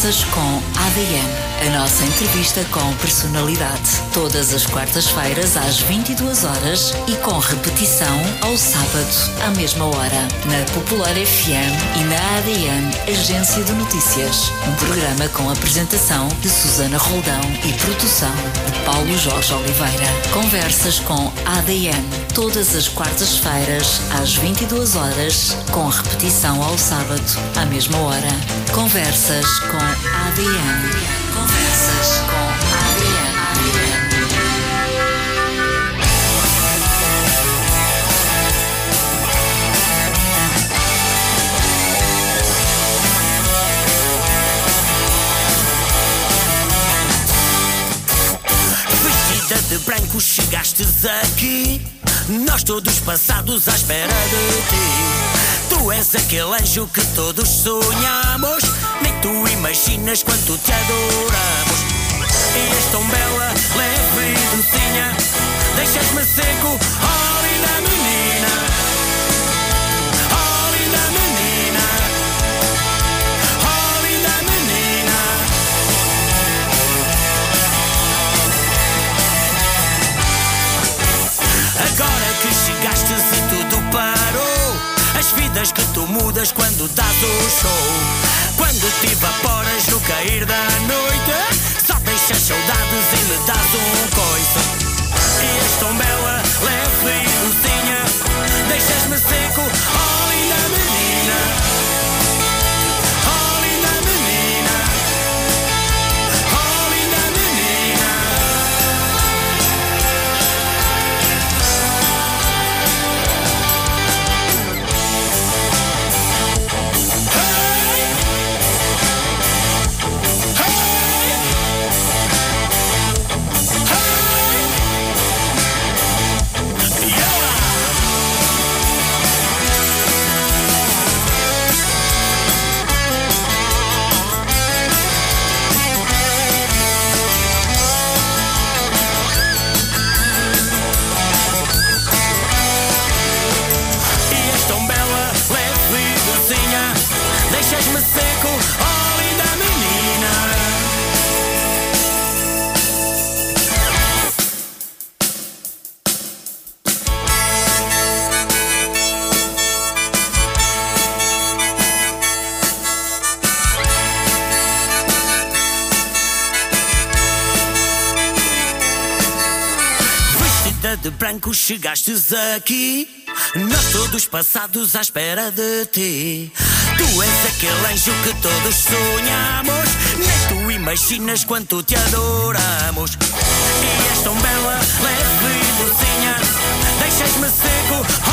Com ADN. A nossa entrevista com personalidade. Todas as quartas-feiras às 22 horas e com repetição ao sábado à mesma hora. Na Popular FM e na ADN Agência de Notícias. Um programa com apresentação de Susana Roldão e produção de Paulo Jorge Oliveira. Conversas com ADN. Todas as quartas-feiras às 22 horas com repetição ao sábado à mesma hora. Conversas com ADN. Conversas com ADN. Vestida de branco chegastes aqui. Nós todos passados à espera de ti. Tu és aquele anjo que todos sonhamos Nem tu imaginas quanto te adoramos. E és tão bela, leve e docinha. Deixas-me seco, oh linda menina. Oh linda menina. Oh linda menina. Agora que chegastes e parou As vidas que tu mudas quando dás o show. Quando te evaporas no cair da noite Só deixas saudades e me dás um coice. E és tão bela, leve e docinha Deixas-me seco, oh branco chegastes aqui. Nós todos passados à espera de ti. Tu és aquele anjo que todos sonhamos. Nem tu imaginas quanto te adoramos. E és tão bela, leve e docinha Deixas-me seco,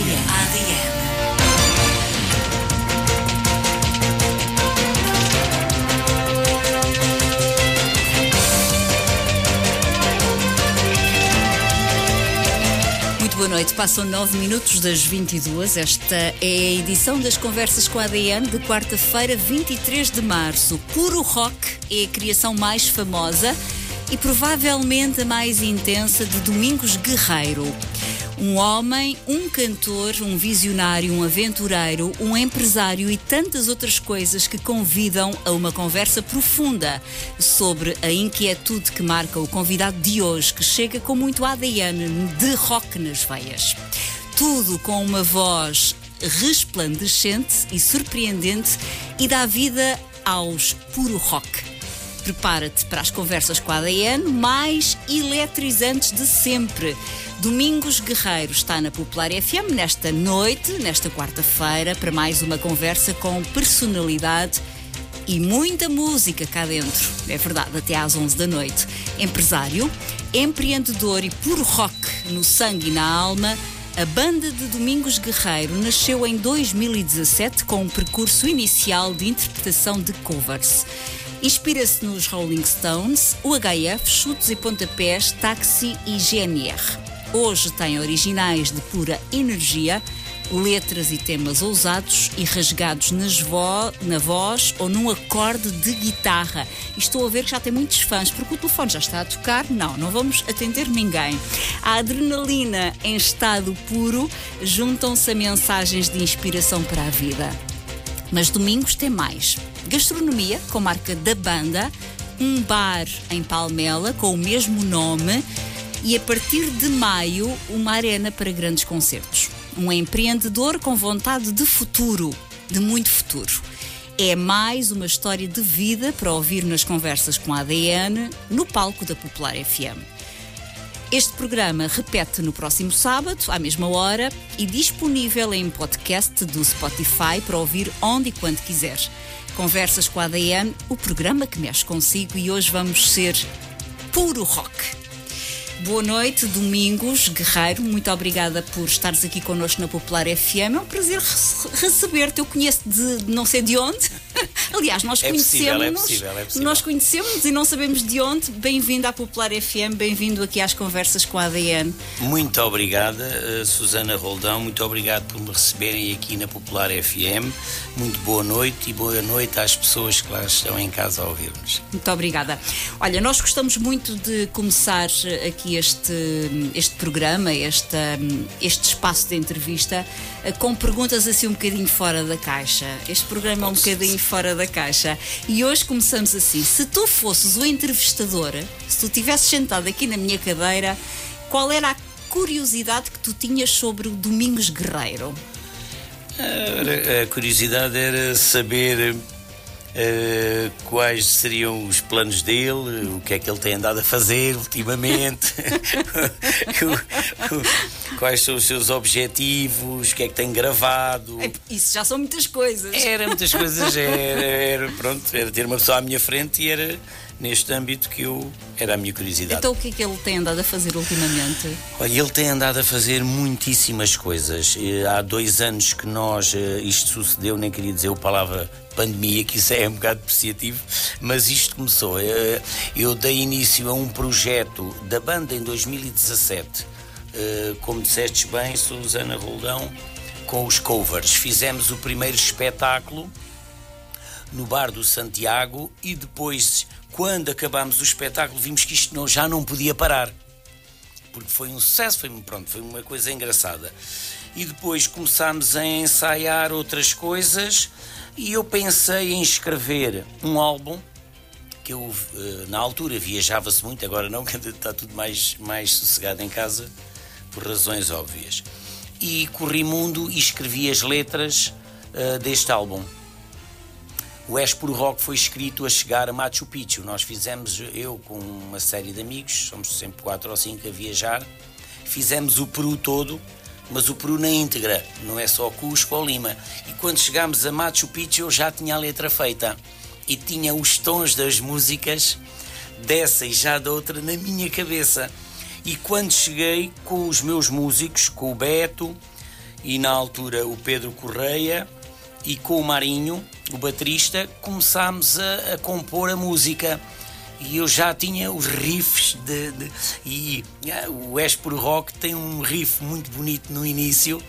ADN. Boa noite. Passam 9 minutos das 22. Esta é a edição das Conversas com a ADN de quarta-feira, 23 de março. Puro Rock é a criação mais famosa e provavelmente a mais intensa de Domingos Guerreiro. Um homem, um cantor, um visionário, um aventureiro, um empresário e tantas outras coisas que convidam a uma conversa profunda sobre a inquietude que marca o convidado de hoje, que chega com muito ADN de rock nas veias. Tudo com uma voz resplandecente e surpreendente e dá vida aos puro rock. Prepara-te para as conversas com a ADN mais eletrizantes de sempre. Domingos Guerreiro está na Popular FM nesta noite, nesta quarta-feira, para mais uma conversa com personalidade e muita música cá dentro. É verdade, até às 11 da noite. Empresário, empreendedor e puro rock no sangue e na alma. A banda de Domingos Guerreiro nasceu em 2017 com um percurso inicial de interpretação de covers. Inspira-se nos Rolling Stones, o HF, Chutes e Pontapés, Táxi e GNR. Hoje tem originais de pura energia, letras e temas ousados e rasgados vo na voz ou num acorde de guitarra. E estou a ver que já tem muitos fãs, porque o telefone já está a tocar. Não, não vamos atender ninguém. A adrenalina em estado puro juntam-se a mensagens de inspiração para a vida. Mas domingos tem mais. Gastronomia, com marca da banda, um bar em Palmela com o mesmo nome e a partir de maio uma arena para grandes concertos. Um empreendedor com vontade de futuro, de muito futuro. É mais uma história de vida para ouvir nas conversas com a ADN no palco da Popular FM. Este programa repete no próximo sábado, à mesma hora, e disponível em podcast do Spotify para ouvir onde e quando quiser. Conversas com a ADN, o programa que mexe consigo, e hoje vamos ser puro rock. Boa noite, Domingos Guerreiro. Muito obrigada por estares aqui connosco na Popular FM. É um prazer receber-te. Eu conheço de não sei de onde. Aliás, nós é conhecemos. É possível, é possível. Nós conhecemos e não sabemos de onde. Bem-vindo à Popular FM, bem-vindo aqui às conversas com a ADN. Muito obrigada, uh, Susana Roldão. Muito obrigado por me receberem aqui na Popular FM. Muito boa noite e boa noite às pessoas que lá estão em casa a ouvir-nos. Muito obrigada. Olha, nós gostamos muito de começar aqui aqui este, este programa, este, este espaço de entrevista, eh, com perguntas assim um bocadinho fora da caixa. Este programa é um bocadinho fora da caixa. E hoje começamos assim: se tu fosses o entrevistador, se tu estivesses sentado aqui na minha cadeira, qual era a curiosidade que tu tinhas sobre o Domingos Guerreiro? A, a curiosidade era saber Uh, quais seriam os planos dele, o que é que ele tem andado a fazer ultimamente, quais são os seus objetivos, o que é que tem gravado. É, isso já são muitas coisas. Era muitas coisas, era, era, pronto, era ter uma pessoa à minha frente e era neste âmbito que eu era a minha curiosidade. Então o que é que ele tem andado a fazer ultimamente? Olha, ele tem andado a fazer muitíssimas coisas. Há dois anos que nós eh, isto sucedeu, nem queria dizer a palavra pandemia, que isso é um bocado depreciativo, mas isto começou. Eh, eu dei início a um projeto da banda em 2017. Eh, como disseste bem, Susana Roldão, com os covers. Fizemos o primeiro espetáculo no Bar do Santiago e depois quando acabámos o espetáculo, vimos que isto não, já não podia parar. Porque foi um sucesso, foi, pronto, foi uma coisa engraçada. E depois começámos a ensaiar outras coisas e eu pensei em escrever um álbum que eu, eh, na altura, viajava-se muito, agora não, está tudo mais, mais sossegado em casa, por razões óbvias. E corri mundo e escrevi as letras uh, deste álbum. O Espuro Rock foi escrito a chegar a Machu Picchu. Nós fizemos, eu com uma série de amigos, somos sempre quatro ou cinco a viajar, fizemos o Peru todo, mas o Peru na íntegra, não é só Cusco ou Lima. E quando chegámos a Machu Picchu eu já tinha a letra feita e tinha os tons das músicas dessa e já da outra na minha cabeça. E quando cheguei com os meus músicos, com o Beto e na altura o Pedro Correia, e com o Marinho, o baterista, começámos a, a compor a música e eu já tinha os riffs de, de e ah, o Esporo Rock tem um riff muito bonito no início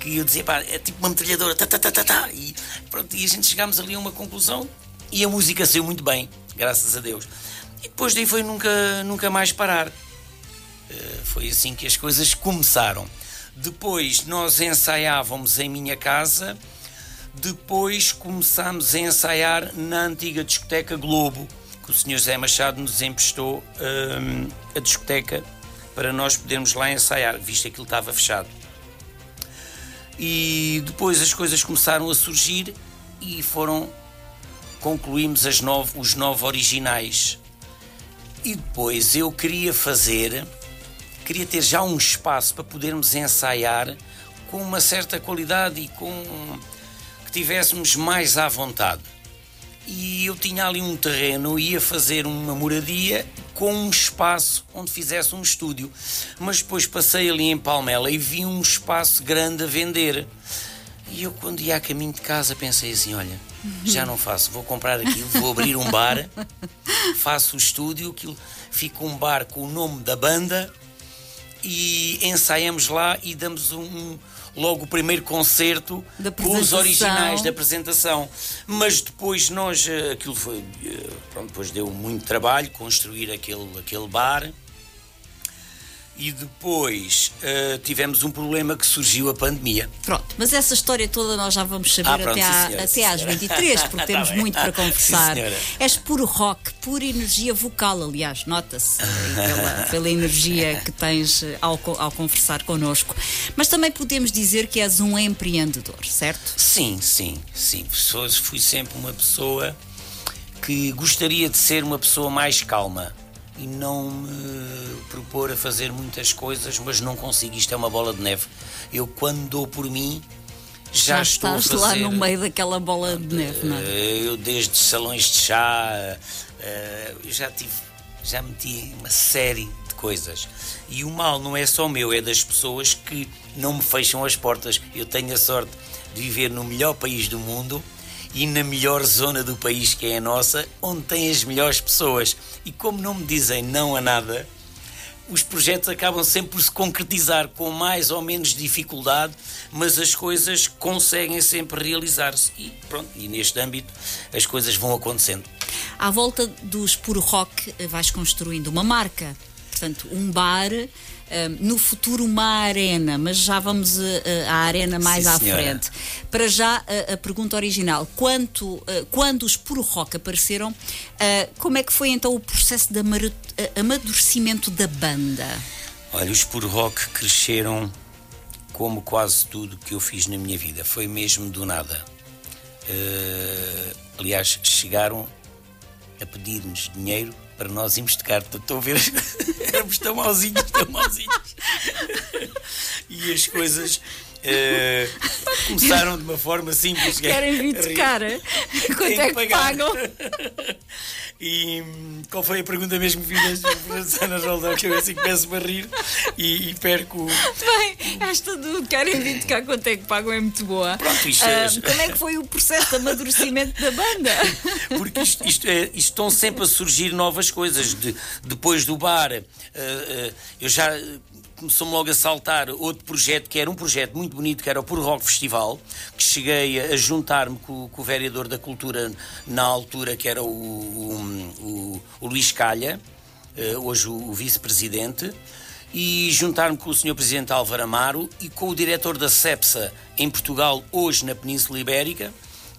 que eu dizia, pá, é tipo uma metralhadora, tá, tá, tá, tá, tá. E, pronto, e a gente chegámos ali a uma conclusão e a música saiu muito bem, graças a Deus. E depois daí foi nunca, nunca mais parar. Uh, foi assim que as coisas começaram. Depois nós ensaiávamos em minha casa depois começámos a ensaiar na antiga discoteca Globo, que o Sr. Zé Machado nos emprestou hum, a discoteca para nós podermos lá ensaiar, visto que aquilo estava fechado. E depois as coisas começaram a surgir e foram. concluímos nove, os nove originais. E depois eu queria fazer, queria ter já um espaço para podermos ensaiar com uma certa qualidade e com estivéssemos mais à vontade. E eu tinha ali um terreno, ia fazer uma moradia com um espaço onde fizesse um estúdio. Mas depois passei ali em Palmela e vi um espaço grande a vender. E eu, quando ia a caminho de casa, pensei assim: olha, já não faço, vou comprar aquilo, vou abrir um bar, faço o estúdio, aquilo fica um bar com o nome da banda e ensaiamos lá e damos um, um logo o primeiro concerto com os originais da apresentação. Mas depois nós, eh, aquilo foi, eh, pronto, depois deu muito trabalho construir aquele, aquele bar. E depois eh, tivemos um problema que surgiu a pandemia. Pronto, mas essa história toda nós já vamos saber Ah, pronto, até, sim, senhora, até sim, às senhora. 23, porque Tá temos muito para Sim, conversar. senhora. És puro rock, pura energia vocal, aliás, nota-se pela, pela energia que tens ao, ao conversar connosco. Mas também podemos dizer que és um empreendedor, certo? Sim, sim, sim. Fui sempre uma pessoa que gostaria de ser uma pessoa mais calma e não me propor a fazer muitas coisas, mas não consigo. Isto é uma bola de neve. Eu, quando dou por mim, já, Já estou a estás fazer. lá no meio daquela bola de neve, não é? Eh, Eu desde salões de chá, eh, eu já tive, já meti uma série de coisas. E o mal não é só meu, é das pessoas que não me fecham as portas. Eu tenho a sorte de viver no melhor país do mundo e na melhor zona do país que é a nossa, onde tem as melhores pessoas. E como não me dizem não a nada, os projetos acabam sempre por se concretizar com mais ou menos dificuldade, mas as coisas conseguem sempre realizar-se. E pronto, e neste âmbito as coisas vão acontecendo. À volta dos puro rock vais construindo uma marca. Portanto, um bar, no futuro uma arena, mas já vamos eh, eh, à arena mais Sim, à senhora. frente. Para já, a pergunta original: quanto, eh, quando os puro rock apareceram, como é que foi então o processo de amadurecimento da banda? Olha, os Puro Rock cresceram como quase tudo que eu fiz na minha vida. Foi mesmo do nada. Aliás, chegaram a pedir-nos dinheiro para nós irmos tocar. Estou a ver, éramos tão mauzinhos, tão mauzinhos. E as coisas eh, começaram de uma forma simples. é Querem vir rir. tocar? eh? Quanto é que pagar. pagam? E hum, qual foi a pergunta mesmo que fizeste? Ana Roldão, que eu assim começo-me a rir e, e perco. Bem, esta do querem vir tocar quanto é que pagam é muito boa. Pronto, isto Ah, é- como é que foi o processo de amadurecimento da banda? Porque isto, isto é, isto estão sempre a surgir novas coisas. De- depois do bar, eh, eu já começou-me logo a saltar outro projeto, que era um projeto muito bonito, que era o Puro Rock Festival, que cheguei a, juntar-me com, com o vereador da Cultura na altura, que era o, o, o- o Luís Calha, eh, hoje o, o vice-presidente, e juntar-me com o Sr. Presidente Álvaro Amaro e com o diretor da CEPSA em Portugal, hoje na Península Ibérica,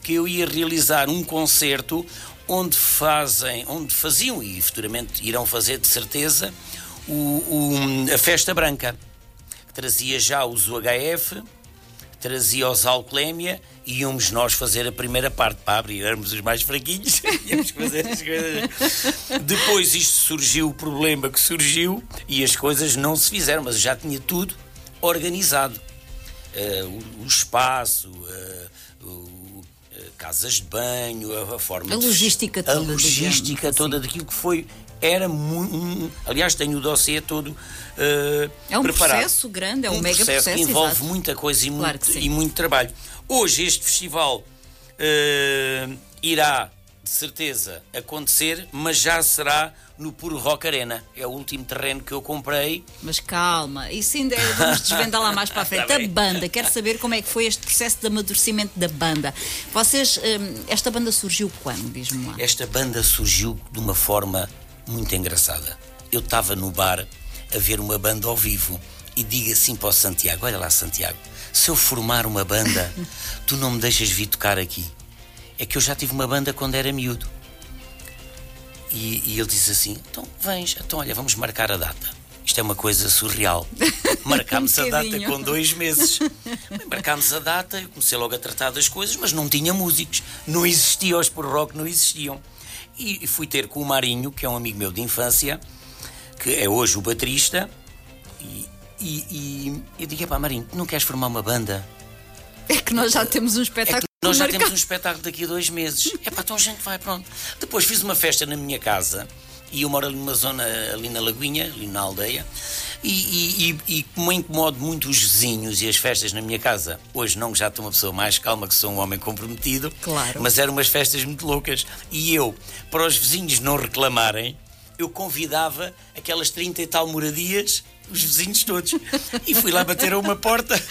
que eu ia realizar um concerto onde fazem, onde faziam e futuramente irão fazer de certeza o- o- a festa branca que trazia já os UHF, trazia os Alcolémia e íamos nós fazer a primeira parte para abrir, éramos os mais fraquinhos, íamos fazer as coisas. Depois isto surgiu o problema que surgiu e as coisas não se fizeram, mas já tinha tudo organizado. Eh, o, o espaço, o- eh, casas de banho, a, a forma A de- logística a toda, logística digamos assim. toda daquilo que foi era muito aliás tenho o dossiê todo eh, É um preparado. processo grande, é um mega processo que processo, envolve exato. muita coisa e, Claro muito, que e muito trabalho hoje este festival eh, irá de certeza acontecer mas já será no Puro Rock Arena é o último terreno que eu comprei Mas calma, isso ainda é, vamos desvendar lá mais para a frente. Tá a bem. banda, quero saber como é que foi este processo de amadurecimento da banda. Vocês, hum, esta banda surgiu quando? Diz-me lá. Esta banda surgiu de uma forma muito engraçada. Eu estava no bar a ver uma banda ao vivo e digo assim para o Santiago: Olha lá, Santiago, se eu formar uma banda, tu não me deixas vir tocar aqui. É que eu já tive uma banda quando era miúdo. E, e ele disse assim: Então vens, então olha, vamos marcar a data. Isto é uma coisa surreal. Marcámos a data com dois meses. Marcámos a data, eu comecei logo a tratar das coisas, mas não tinha músicos. Não existiam, os por rock não existiam. E fui ter com o Marinho, que é um amigo meu de infância, que é hoje o baterista, e, e, e eu digo: Pá, Marinho, não queres formar uma banda? É que nós já temos um É espetáculo que nós já temos um espetáculo daqui a dois meses. É pá, então a gente vai, pronto. Depois fiz uma festa na minha casa e eu moro ali numa zona, ali na Lagoinha, ali na aldeia. E, e, e, como incomodo muito os vizinhos e as festas na minha casa, hoje não, já estou uma pessoa mais calma, que sou um homem comprometido, Claro. mas eram umas festas muito loucas. E eu, para os vizinhos não reclamarem, eu convidava aquelas 30 e tal moradias os vizinhos todos. E fui lá bater a uma porta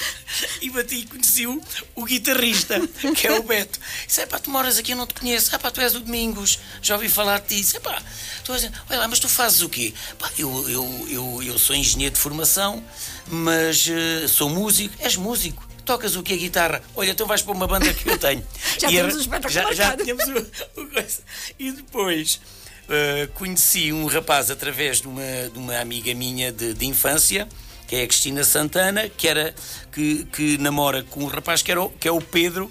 e bati e conheci o, o guitarrista, que é o Beto. Disse: pá, tu moras aqui, eu não te conheço. Ah, pá, tu és o Domingos, já ouvi falar de ti. Disse: pá, tu és... olha lá, mas tu fazes o quê? Pá, eu, eu, eu, eu sou engenheiro de formação, mas uh, sou músico. És músico? tocas o que a guitarra? Olha, então vais para uma banda que eu tenho. já e temos um espetáculo já, já tínhamos o, o coisa. E depois uh, conheci um rapaz através de uma, de uma amiga minha de, de infância, que é a Cristina Santana, que, era, que, que namora com um rapaz que, era o, que é o Pedro.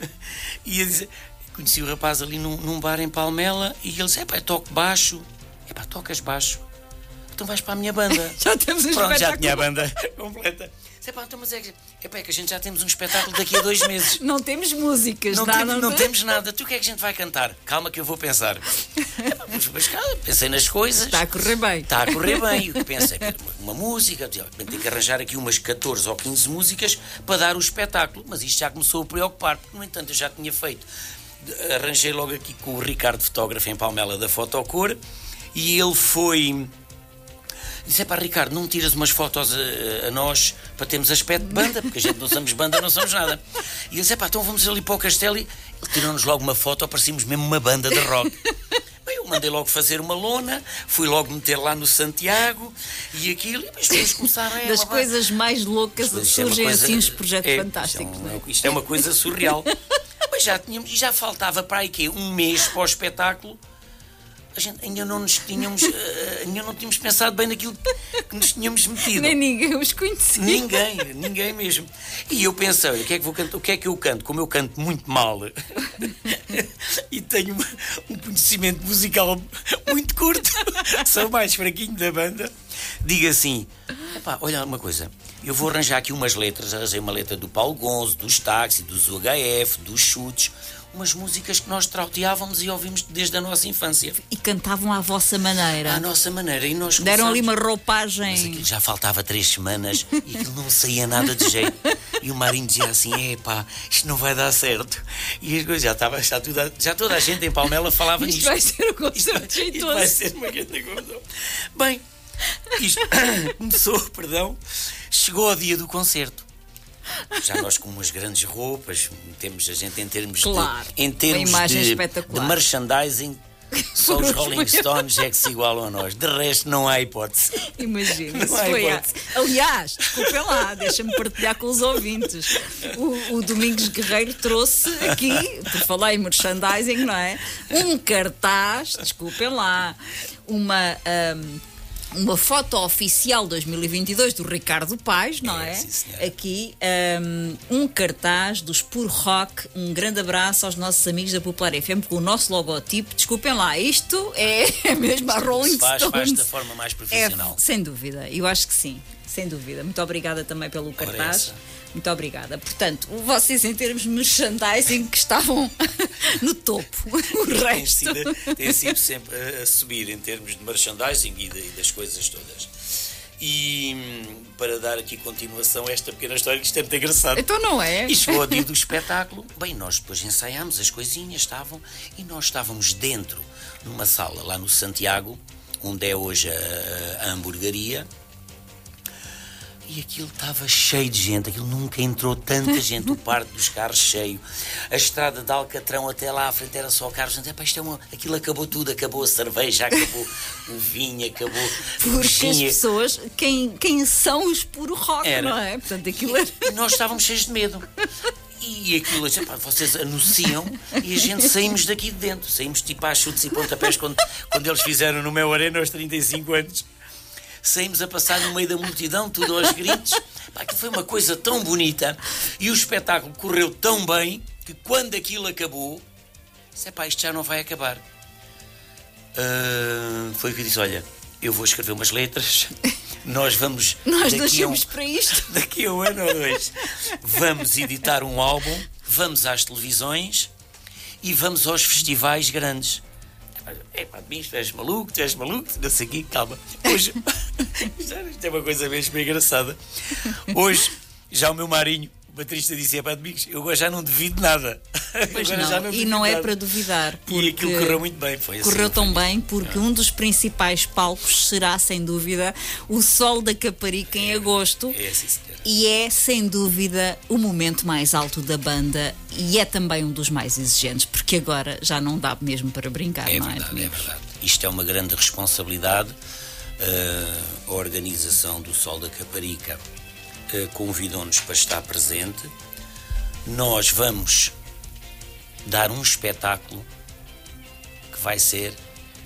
e disse, conheci o rapaz ali num, num bar em Palmela e ele disse: é pá, toco baixo. É pá, tocas baixo. Então vais para a minha banda. já temos um Pronto, já tinha a banda completa. Epá, então, mas é que, epá, é que a gente já temos um espetáculo daqui a dois meses. Não temos músicas, não, nada, temos, não temos nada. Tu o que é que a gente vai cantar? Calma que eu vou pensar. Epá, mas, mas, pensei nas coisas. Está a correr bem. Está a correr bem. Eu pensei, uma, uma música, tem que arranjar aqui umas 14 ou 15 músicas para dar o espetáculo. Mas isto já começou a preocupar, porque, no entanto, eu já tinha feito. Arranjei logo aqui com o Ricardo, fotógrafo em Palmela da Fotocor, e ele foi Disse: é pá, Ricardo, não tiras umas fotos a, a, nós para termos aspecto de banda, porque a gente não somos banda, não somos nada. E ele disse: é pá, então vamos ali para o castelo. E ele tirou-nos logo uma foto, parecíamos mesmo uma banda de rock. Bem, eu mandei logo fazer uma lona, fui logo meter lá no Santiago e aquilo, e depois vamos começar a. Das coisas mais loucas surgem coisa, assim os projetos é, fantásticos. Isto é, um, isto é uma coisa surreal. Mas já tínhamos, já faltava para aí quê? Um mês para o espetáculo a gente ainda não nos tínhamos, uh, ainda não tínhamos pensado bem naquilo que nos tínhamos metido. Nem ninguém os conhecia. Ninguém, ninguém mesmo. E eu pensei, o que é que, vou cantar, o que, é que eu canto? Como eu canto muito mal e tenho um conhecimento musical muito curto, sou mais fraquinho da banda, diga assim: olha uma coisa, eu vou arranjar aqui umas letras, arranjei uma letra do Paulo Gonzo, dos táxi, dos UHF, dos chutes umas músicas que nós trauteávamos e ouvimos desde a nossa infância. E cantavam à vossa maneira. À nossa maneira. E nós Deram ali uma roupagem. Mas aquilo já faltava três semanas e aquilo não saía nada de jeito. E o Marinho dizia assim: epá, isto não vai dar certo. E as coisas já estava, já, tudo, já toda a gente em Palmela falava isto nisto. Vai ser um isto, isto vai ser uma grande confusão. Bem, isto começou, perdão, chegou ao dia do concerto já nós com umas grandes roupas, temos a gente em termos claro, de, em termos de, de merchandising. Só os Rolling Stones é que se igualam a nós. De resto, não há hipótese. Imagina, não há hipótese. Aliás, desculpem lá, deixa-me partilhar com os ouvintes. O, o, Domingos Guerreiro trouxe aqui, por falar em merchandising, não é? Um cartaz, desculpem lá, uma. Um, uma foto oficial 2022 do Ricardo Paz, não é? é? Sim, Aqui um, um, cartaz dos Puro Rock. Um grande abraço aos nossos amigos da Popular FM com o nosso logotipo. Desculpem lá, isto é mesmo a Rolling faz, Stones. Faz da forma mais profissional. É, sem dúvida, eu acho que sim, sem dúvida. Muito obrigada também pelo cartaz. Muito obrigada. Portanto, vocês em termos de merchandising que estavam no topo. O resto. Tem sido, tem sido sempre a, subir em termos de merchandising e, de, e das coisas todas. E para dar aqui continuação a esta pequena história, que isto é muito engraçado. Então não é? E chegou ao dia do espetáculo. Bem, nós depois ensaiámos, as coisinhas estavam, e nós estávamos dentro, numa sala lá no Santiago, onde é hoje a, a hamburgueria, e aquilo estava cheio de gente, aquilo nunca entrou tanta gente, o parque dos carros cheio. A estrada de Alcatrão até lá à frente era só carros. Gente, isto é uma... Aquilo acabou tudo, acabou a cerveja, acabou o vinho, acabou. Porque as pessoas, quem, quem são os puro rock, era. não é? Portanto, aquilo era... E nós estávamos cheios de medo. E aquilo, assim, pá, vocês anunciam e a gente saímos daqui de dentro. Saímos tipo a chutes e pontapés quando, quando eles fizeram no meu Arena aos 35 anos saímos a passar no meio da multidão, tudo aos gritos. Pá, que foi uma coisa tão bonita e o espetáculo correu tão bem que quando aquilo acabou, disse: pá, isto já não vai acabar. Uh, foi o que eu disse: olha, eu vou escrever umas letras. Nós vamos. Nós nascemos um, para isto. Daqui a um ano ou dois, vamos editar um álbum, vamos às televisões e vamos aos festivais grandes. É pá, bicho, tu és maluco, tu és maluco, não sei o quê, calma. Hoje, isto é uma coisa mesmo engraçada. Hoje, já o meu marinho, o baterista dizia para amigos, eu agora já não devido nada. Pois não. não e não é para duvidar. E aquilo correu muito bem, foi assim. Correu tão bem porque um dos principais palcos será, sem dúvida, o Sol da Caparica em é, agosto. É, sim, e é, sem dúvida, o momento mais alto da banda e é também um dos mais exigentes, porque agora já não dá mesmo para brincar, é não verdade, é? É verdade. Isto é uma grande responsabilidade. Uh, a organização do Sol da Caparica uh, convidou-nos para estar presente. Nós vamos dar um espetáculo que vai ser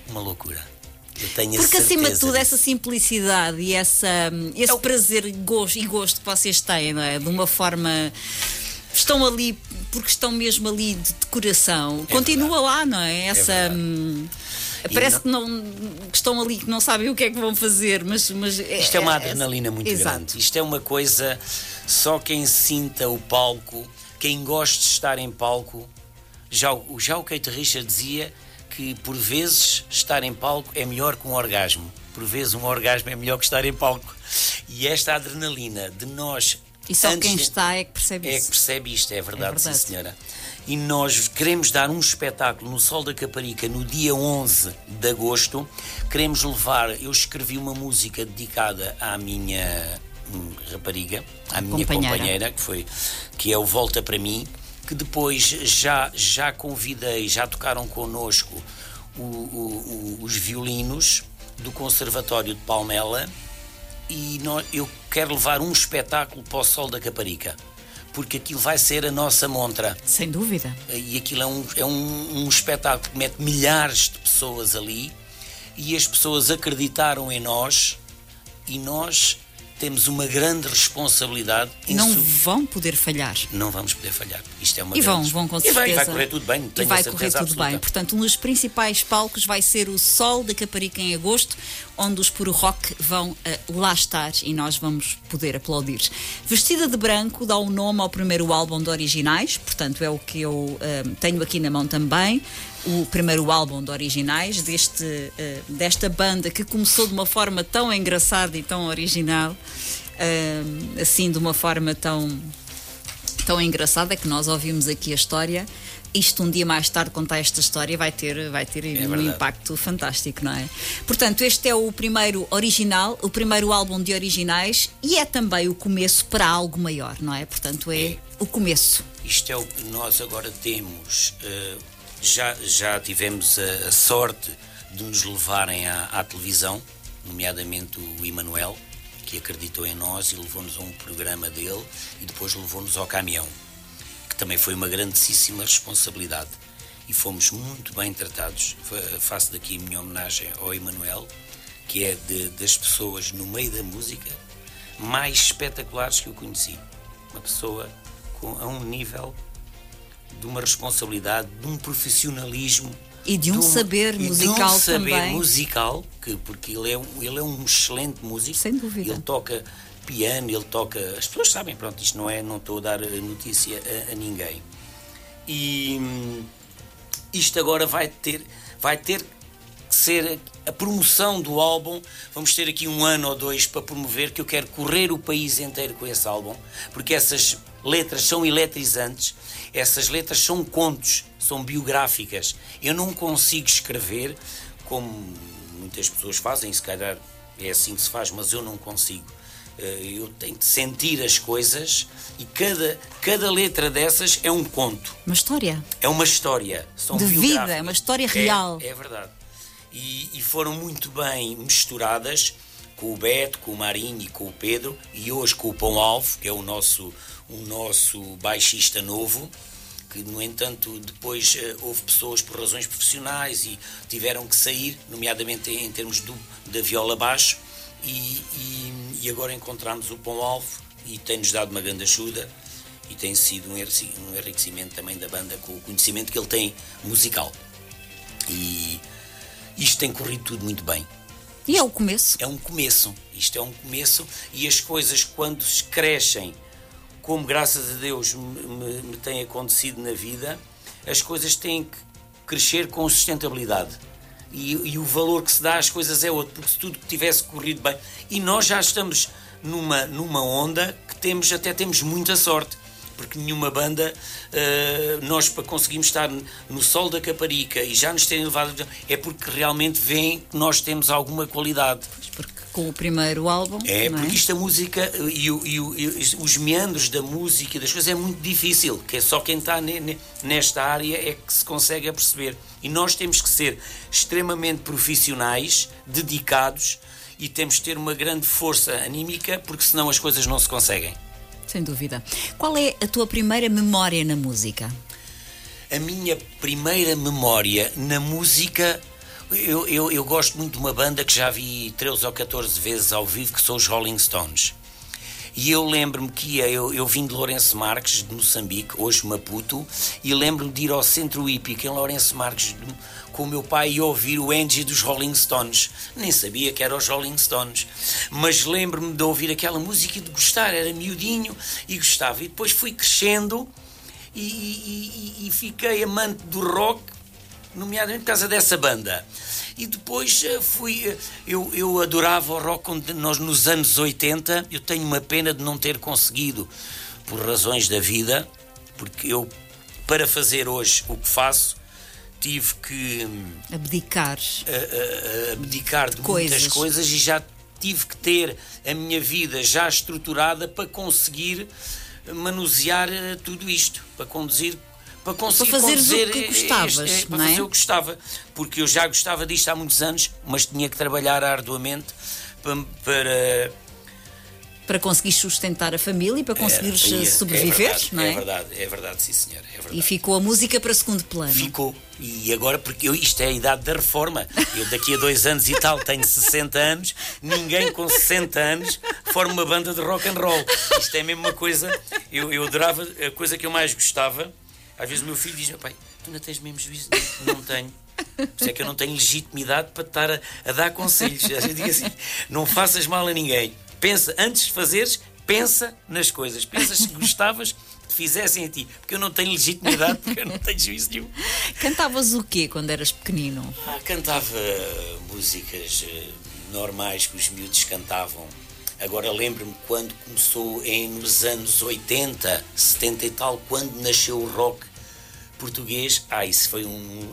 uma loucura. Eu tenho Porque acima de tudo, essa simplicidade e essa, esse é prazer gosto, e gosto que vocês têm, não é? De uma forma. Estão ali porque estão mesmo ali de decoração. É Continua verdade. lá, não é? Essa. É hum, Parece que, não, que estão ali, que não sabem o que é que vão fazer, mas. mas é, Isto é, é uma adrenalina muito Exato. grande. Isto é uma coisa. Só quem sinta o palco, quem gosta de estar em palco. Já, já o Kate Richard dizia que por vezes estar em palco é melhor que um orgasmo. Por vezes um orgasmo é melhor que estar em palco. E esta adrenalina de nós. E só quem está é que percebe é isso. É que percebe isto, é verdade, é verdade. sim senhora. E nós queremos dar um espetáculo no Sol da Caparica no dia 11 de agosto. Queremos levar. Eu escrevi uma música dedicada à minha hum, rapariga, à minha companheira, companheira que, foi, que é o Volta para mim que depois já, já convidei, já tocaram connosco o, o, o, os violinos do Conservatório de Palmela e nós, eu quero levar um espetáculo para o Sol da Caparica porque aquilo vai ser a nossa montra. Sem dúvida. E aquilo é um, é um, um espetáculo que mete milhares de pessoas ali e as pessoas acreditaram em nós e nós temos uma grande responsabilidade. Não vão poder falhar. Não vamos poder falhar. Isto é uma e vão, vão com certeza. E vai, vai correr tudo bem. e vai correr tudo absoluta. bem. Portanto, um dos principais palcos vai ser o Sol da Caparica em agosto, onde os Puro Rock vão uh, lá estar e nós vamos poder aplaudir. Vestida de branco dá o um nome ao primeiro álbum de originais, portanto é o que eu uh, tenho aqui na mão também o primeiro álbum de originais deste, uh, desta banda que começou de uma forma tão engraçada e tão original, uh, assim de uma forma tão, tão engraçada que nós ouvimos aqui a história. Isto um dia mais tarde contar esta história vai ter, vai ter é um verdade. impacto fantástico, não é? Portanto, este é o primeiro original, o primeiro álbum de originais e é também o começo para algo maior, não é? Portanto, é, é. o começo. Isto é o que nós agora temos. Uh já, já tivemos a, a sorte de nos levarem à, à, televisão, nomeadamente o Emanuel, que acreditou em nós e levou-nos a um programa dele e depois levou-nos ao caminhão, que também foi uma grandíssima responsabilidade. E fomos muito bem tratados. Faço daqui a minha homenagem ao Emanuel, que é de, das pessoas no meio da música mais espetaculares que eu conheci. Uma pessoa com, a um nível de uma responsabilidade, de um profissionalismo e de um, de saber musical de um saber também. musical, que, porque ele é, um, ele é um excelente músico. Sem dúvida. Ele toca piano, ele toca. As pessoas sabem, pronto, isto não é, não estou a dar notícia a, a ninguém. E hum, isto agora vai ter, vai ter que ser a promoção do álbum. Vamos ter aqui um ano ou dois para promover, que eu quero correr o país inteiro com esse álbum, porque essas letras são eletrizantes essas letras são contos, são biográficas. Eu não consigo escrever como muitas pessoas fazem, se calhar é assim que se faz, mas eu não consigo. Eh, eu tenho de sentir as coisas e cada, cada letra dessas é um conto. Uma história. É uma história. São de vida, é uma história real. É, é verdade. E, e, foram muito bem misturadas com o Beto, com o Marinho e com o Pedro e hoje com o Pão Alvo, que é o nosso, o nosso baixista novo, que no entanto depois uh, houve pessoas por razões profissionais e tiveram que sair, nomeadamente em, em termos do, da viola baixo, e, e, e agora encontramos o Pão Alvo e tem-nos dado uma grande ajuda e tem sido um enriquecimento também da banda com o conhecimento que ele tem musical. E isto tem corrido tudo muito bem. E é o começo? É um começo. Isto é um começo e as coisas quando crescem como graças a Deus me, me tem acontecido na vida, as coisas têm que crescer com sustentabilidade. E, e, o valor que se dá às coisas é outro, porque se tudo tivesse corrido bem. E nós já estamos numa, numa onda que temos, até temos muita sorte. porque nenhuma banda, uh, nós para conseguirmos estar no sol da Caparica e já nos terem levado, é porque realmente veem que nós temos alguma qualidade. Porque com o primeiro álbum. É, é? porque isto a música e, o, e, o, e, os meandros da música e das coisas é muito difícil, que é só quem está ne, ne, nesta área é que se consegue perceber. E nós temos que ser extremamente profissionais, dedicados e temos que ter uma grande força anímica, porque senão as coisas não se conseguem. Sem dúvida. Qual é a tua primeira memória na música? A minha primeira memória na música eu, eu, eu, gosto muito de uma banda que já vi 13 ou 14 vezes ao vivo, que são os Rolling Stones. E eu lembro-me que ia, eu, eu vim de Lourenço Marques, de Moçambique, hoje Maputo, e lembro-me de ir ao Centro Hípico em Lourenço Marques com o meu pai e ouvir o Angie dos Rolling Stones. Nem sabia que eram os Rolling Stones, mas lembro-me de ouvir aquela música e de gostar, era miudinho e gostava. E depois fui crescendo e, e, e, e fiquei amante do rock nomeadamente por causa dessa banda. E depois eh, fui. Eh, eu, eu adorava o rock nós, nos anos 80. Eu tenho uma pena de não ter conseguido, por razões da vida, porque eu, para fazer hoje o que faço, tive que. Hum, abdicar. A, a, abdicar de coisas. muitas coisas e já tive que ter a minha vida já estruturada para conseguir manusear eh, tudo isto, para conduzir para conseguir para fazer o que gostavas, este, é, para é? fazer o que gostava, porque eu já gostava disto há muitos anos, mas tinha que trabalhar arduamente para, para para conseguir sustentar a família e para conseguires é, é, sobreviver, é verdade, não é? É verdade, é verdade, sim senhor. É verdade. E ficou a música para segundo plano. Ficou. E agora, porque eu, isto é a idade da reforma. Eu daqui a dois anos e tal tenho 60 anos, ninguém com 60 anos forma uma banda de rock and roll. Isto é mesmo uma coisa. Eu, eu adorava, a coisa que eu mais gostava às vezes o meu filho diz: pai, tu não tens mesmo juízo? Não, não tenho. Por isso é que eu não tenho legitimidade para estar a, a dar conselhos. A gente diz assim: não faças mal a ninguém. Pensa, antes de fazeres, pensa nas coisas. Pensa se gostavas que fizessem a ti. Porque eu não tenho legitimidade, porque eu não tenho juízo nenhum. Cantavas o quê quando eras pequenino? Ah, cantava músicas eh, normais que os miúdos cantavam Agora lembro-me quando começou em, nos anos 80, 70 e tal, quando nasceu o rock português. Ah, isso foi um.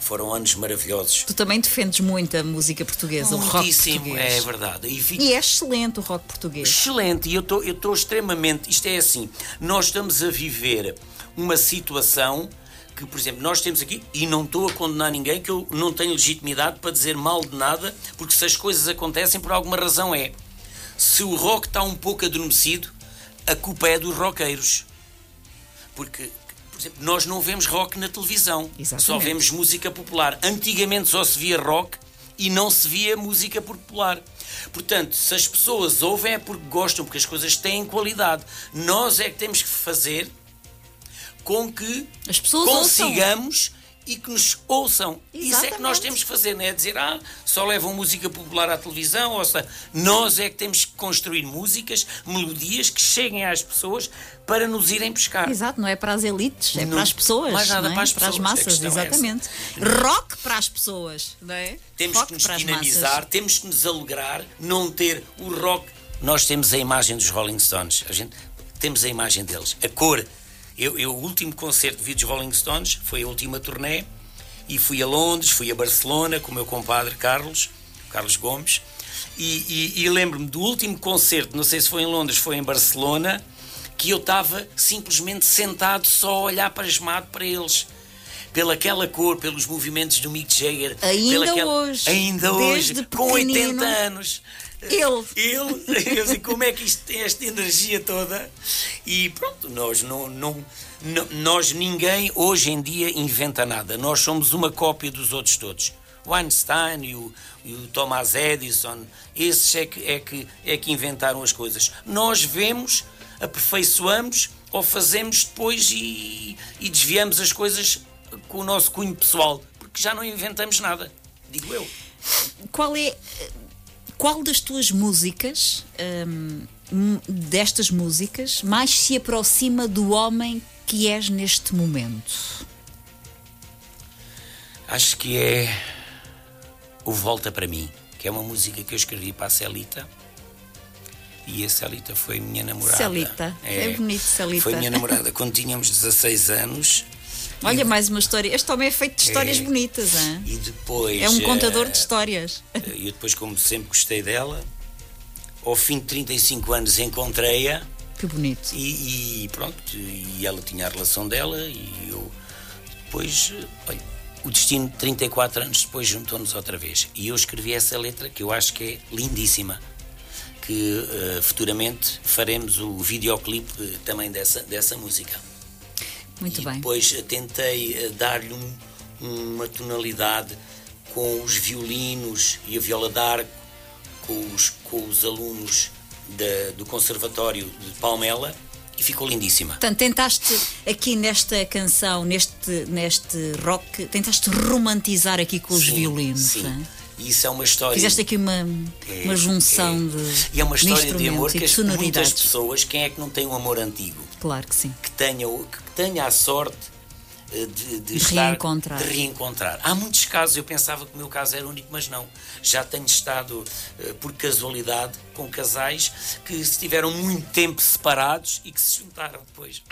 Foram anos maravilhosos. Tu também defendes muito a música portuguesa, o rock português. é verdade. E, fico... e, é excelente o rock português. Excelente, e eu estou extremamente. Isto é assim, nós estamos a viver uma situação que, por exemplo, nós temos aqui, e não estou a condenar ninguém, que eu não tenho legitimidade para dizer mal de nada, porque se as coisas acontecem por alguma razão é se o rock está um pouco adormecido, a culpa é dos roqueiros. Porque, por exemplo, nós não vemos rock na televisão, Exatamente. só vemos música popular. Antigamente só se via rock e não se via música popular. Portanto, se as pessoas ouvem é porque gostam, porque as coisas têm qualidade. Nós é que temos que fazer com que as pessoas consigamos e que nos ouçam. Exatamente. Isso é que nós temos que fazer, não é dizer, ah, só levam música popular à televisão, ou seja, nós é que temos que construir músicas, melodias que cheguem às pessoas para nos irem pescar. Exato, não é para as elites, é não, para as pessoas. Mais nada é? para as pessoas. Para as massas, exatamente. É Rock para as pessoas, não é? Temos rock que nos dinamizar, temos que nos alegrar, não ter o rock. Nós temos a imagem dos Rolling Stones, a gente temos a imagem deles, a cor eu, eu, o último concerto vi dos Rolling Stones foi a última turnê e fui a Londres, fui a Barcelona com o meu compadre Carlos, Carlos Gomes, e, e, e lembro-me do último concerto, não sei se foi em Londres, foi em Barcelona, que eu estava simplesmente sentado só a olhar pasmado para eles pela aquela cor, pelos movimentos do Mick Jagger. Ainda hoje. Ainda hoje, com 80 anos. Ele. Ele, assim, como é que isto tem esta energia toda? E pronto, nós não, não, não, nós ninguém hoje em dia inventa nada. Nós somos uma cópia dos outros todos. O Einstein e o, e o Thomas Edison, esses é que, é, que, é que inventaram as coisas. Nós vemos, aperfeiçoamos ou fazemos depois e, e desviamos as coisas com o nosso cunho pessoal, porque já não inventamos nada, digo eu. Qual é qual das tuas músicas, hum, destas músicas, mais se aproxima do homem que és neste momento? Acho que é o Volta para mim, que é uma música que eu escrevi para a Celita E a Celita foi minha namorada. Celita, é, bonito, Celita. Foi minha namorada quando tínhamos 16 anos. Olha, mais uma história. Este homem é feito de histórias É. bonitas, hein? E depois. É um contador eh, de histórias. E eu depois, como sempre gostei dela, ao fim de 35 anos encontrei-a Que bonito. e, e pronto, e ela tinha a relação dela e eu depois, eh, olha, o destino 34 anos depois juntou-nos outra vez. E eu escrevi essa letra que eu acho que é lindíssima. Que eh, futuramente faremos o videoclipe eh, também dessa, dessa música. Muito e bem. depois eh, tentei eh, dar-lhe um- uma tonalidade com os violinos e a viola d'arco, com os, com os alunos da- do Conservatório de Palmela e ficou lindíssima. Portanto, tentaste aqui nesta canção, neste, neste rock, tentaste romantizar aqui com os Sim, violinos. Sim. é? E isso é uma história. Fizeste aqui uma, é- uma junção é- de. E é uma de história de instrumentos amor que de as, muitas pessoas, quem é que não tem um amor antigo? Claro que sim. que tenha, que tenha a sorte eh, de, de estar- reencontrar. de reencontrar. Há muitos casos, eu pensava que o meu caso era único, mas não. Já tenho estado, eh, por casualidade, com casais que estiveram muito tempo separados e que se juntaram depois.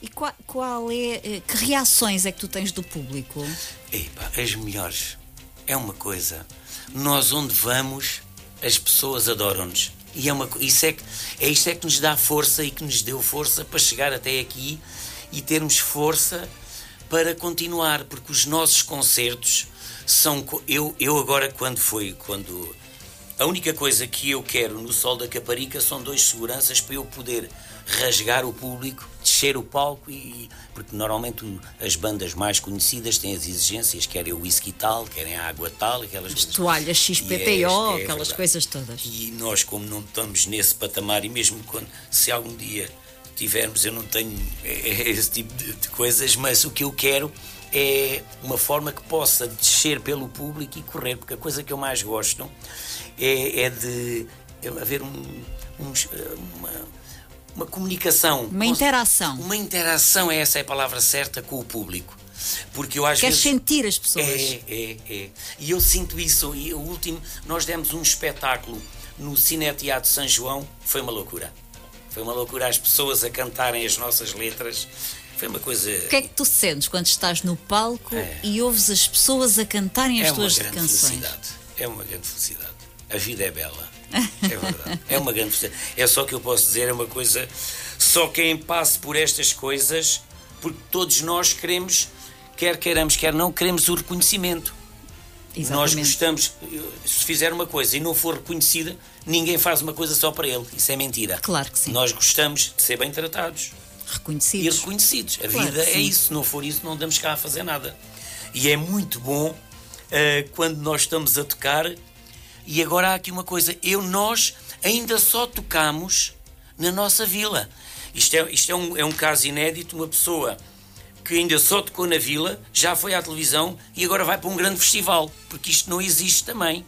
E qual, qual é. eh, Que reações é que tu tens do público? Epá, as melhores. É uma coisa. Nós onde vamos, as pessoas adoram-nos. E é, uma, isso é, que, é isto é que nos dá força e que nos deu força para chegar até aqui e termos força para continuar, porque os nossos concertos são. Eu, eu agora, quando foi, quando. A única coisa que eu quero no Sol da Caparica são dois seguranças para eu poder rasgar o público, descer o palco e. Porque normalmente as bandas mais conhecidas têm as exigências, querem o whisky tal, querem a água tal, aquelas As coisas. toalhas XPTO, é- é aquelas coisas todas. E nós, como não estamos nesse patamar, e mesmo quando, se algum dia tivermos, eu não tenho eh, esse tipo de, de coisas, mas o que eu quero é uma forma que possa descer pelo público e correr, porque a coisa que eu mais gosto é, é de haver um, eh, uma, uma comunicação. Uma interação. Uma interação, essa é a palavra certa, com o público. Porque eu às Queres vezes. sentir as pessoas. É, é, é. E eu sinto isso. E o último, nós demos um espetáculo no Cine Teatro São João, foi uma loucura. Foi uma loucura as pessoas a cantarem as nossas letras. Foi uma coisa. O que é que tu sentes quando estás no palco É. e ouves as pessoas a cantarem as é uma tuas grande canções? felicidade. É uma grande felicidade. A vida é bela. É verdade. É uma grande felicidade. É só que eu posso dizer, é uma coisa. Só quem passe por estas coisas, porque todos nós queremos, quer queiramos, quer não, queremos o reconhecimento. Nós Exatamente. gostamos, se fizer uma coisa e não for reconhecida, ninguém faz uma coisa só para ele. Isso é mentira. Claro que sim. Nós gostamos de ser bem tratados e Reconhecidos. reconhecidos. A Claro vida é isso. Se não for isso, não damos cá a fazer nada. E é muito bom eh, quando nós estamos a tocar. E agora há aqui uma coisa: eu, nós ainda só tocamos na nossa vila. Isto é, isto é, um, é um caso inédito. Uma pessoa que ainda só tocou na vila, já foi à televisão e agora vai para um grande festival. Porque isto não existe também.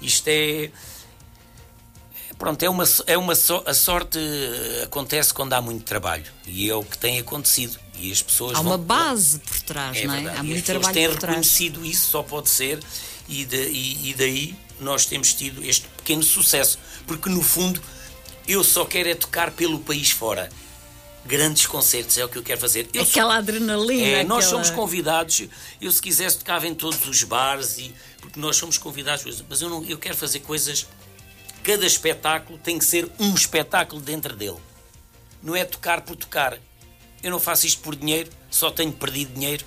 Isto é. Pronto, é uma, é uma so- a sorte eh, acontece quando há muito trabalho e é o que tem acontecido e as pessoas Há uma vão- base por trás, não é? verdade. Há muito trabalho têm por trás. reconhecido isso, só pode ser, e, de- e- e daí nós temos tido este pequeno sucesso. Porque no fundo eu só quero é tocar pelo país fora. Grandes concertos é o que eu quero fazer. Eu sou- Aquela adrenalina. é, nós aquela- somos convidados. Eu, se quisesse, tocava em todos os bares, e, porque nós somos convidados. Mas eu, não, eu quero fazer coisas. Cada espetáculo tem que ser um espetáculo dentro dele. Não é tocar por tocar. Eu não faço isto por dinheiro, só tenho perdido dinheiro.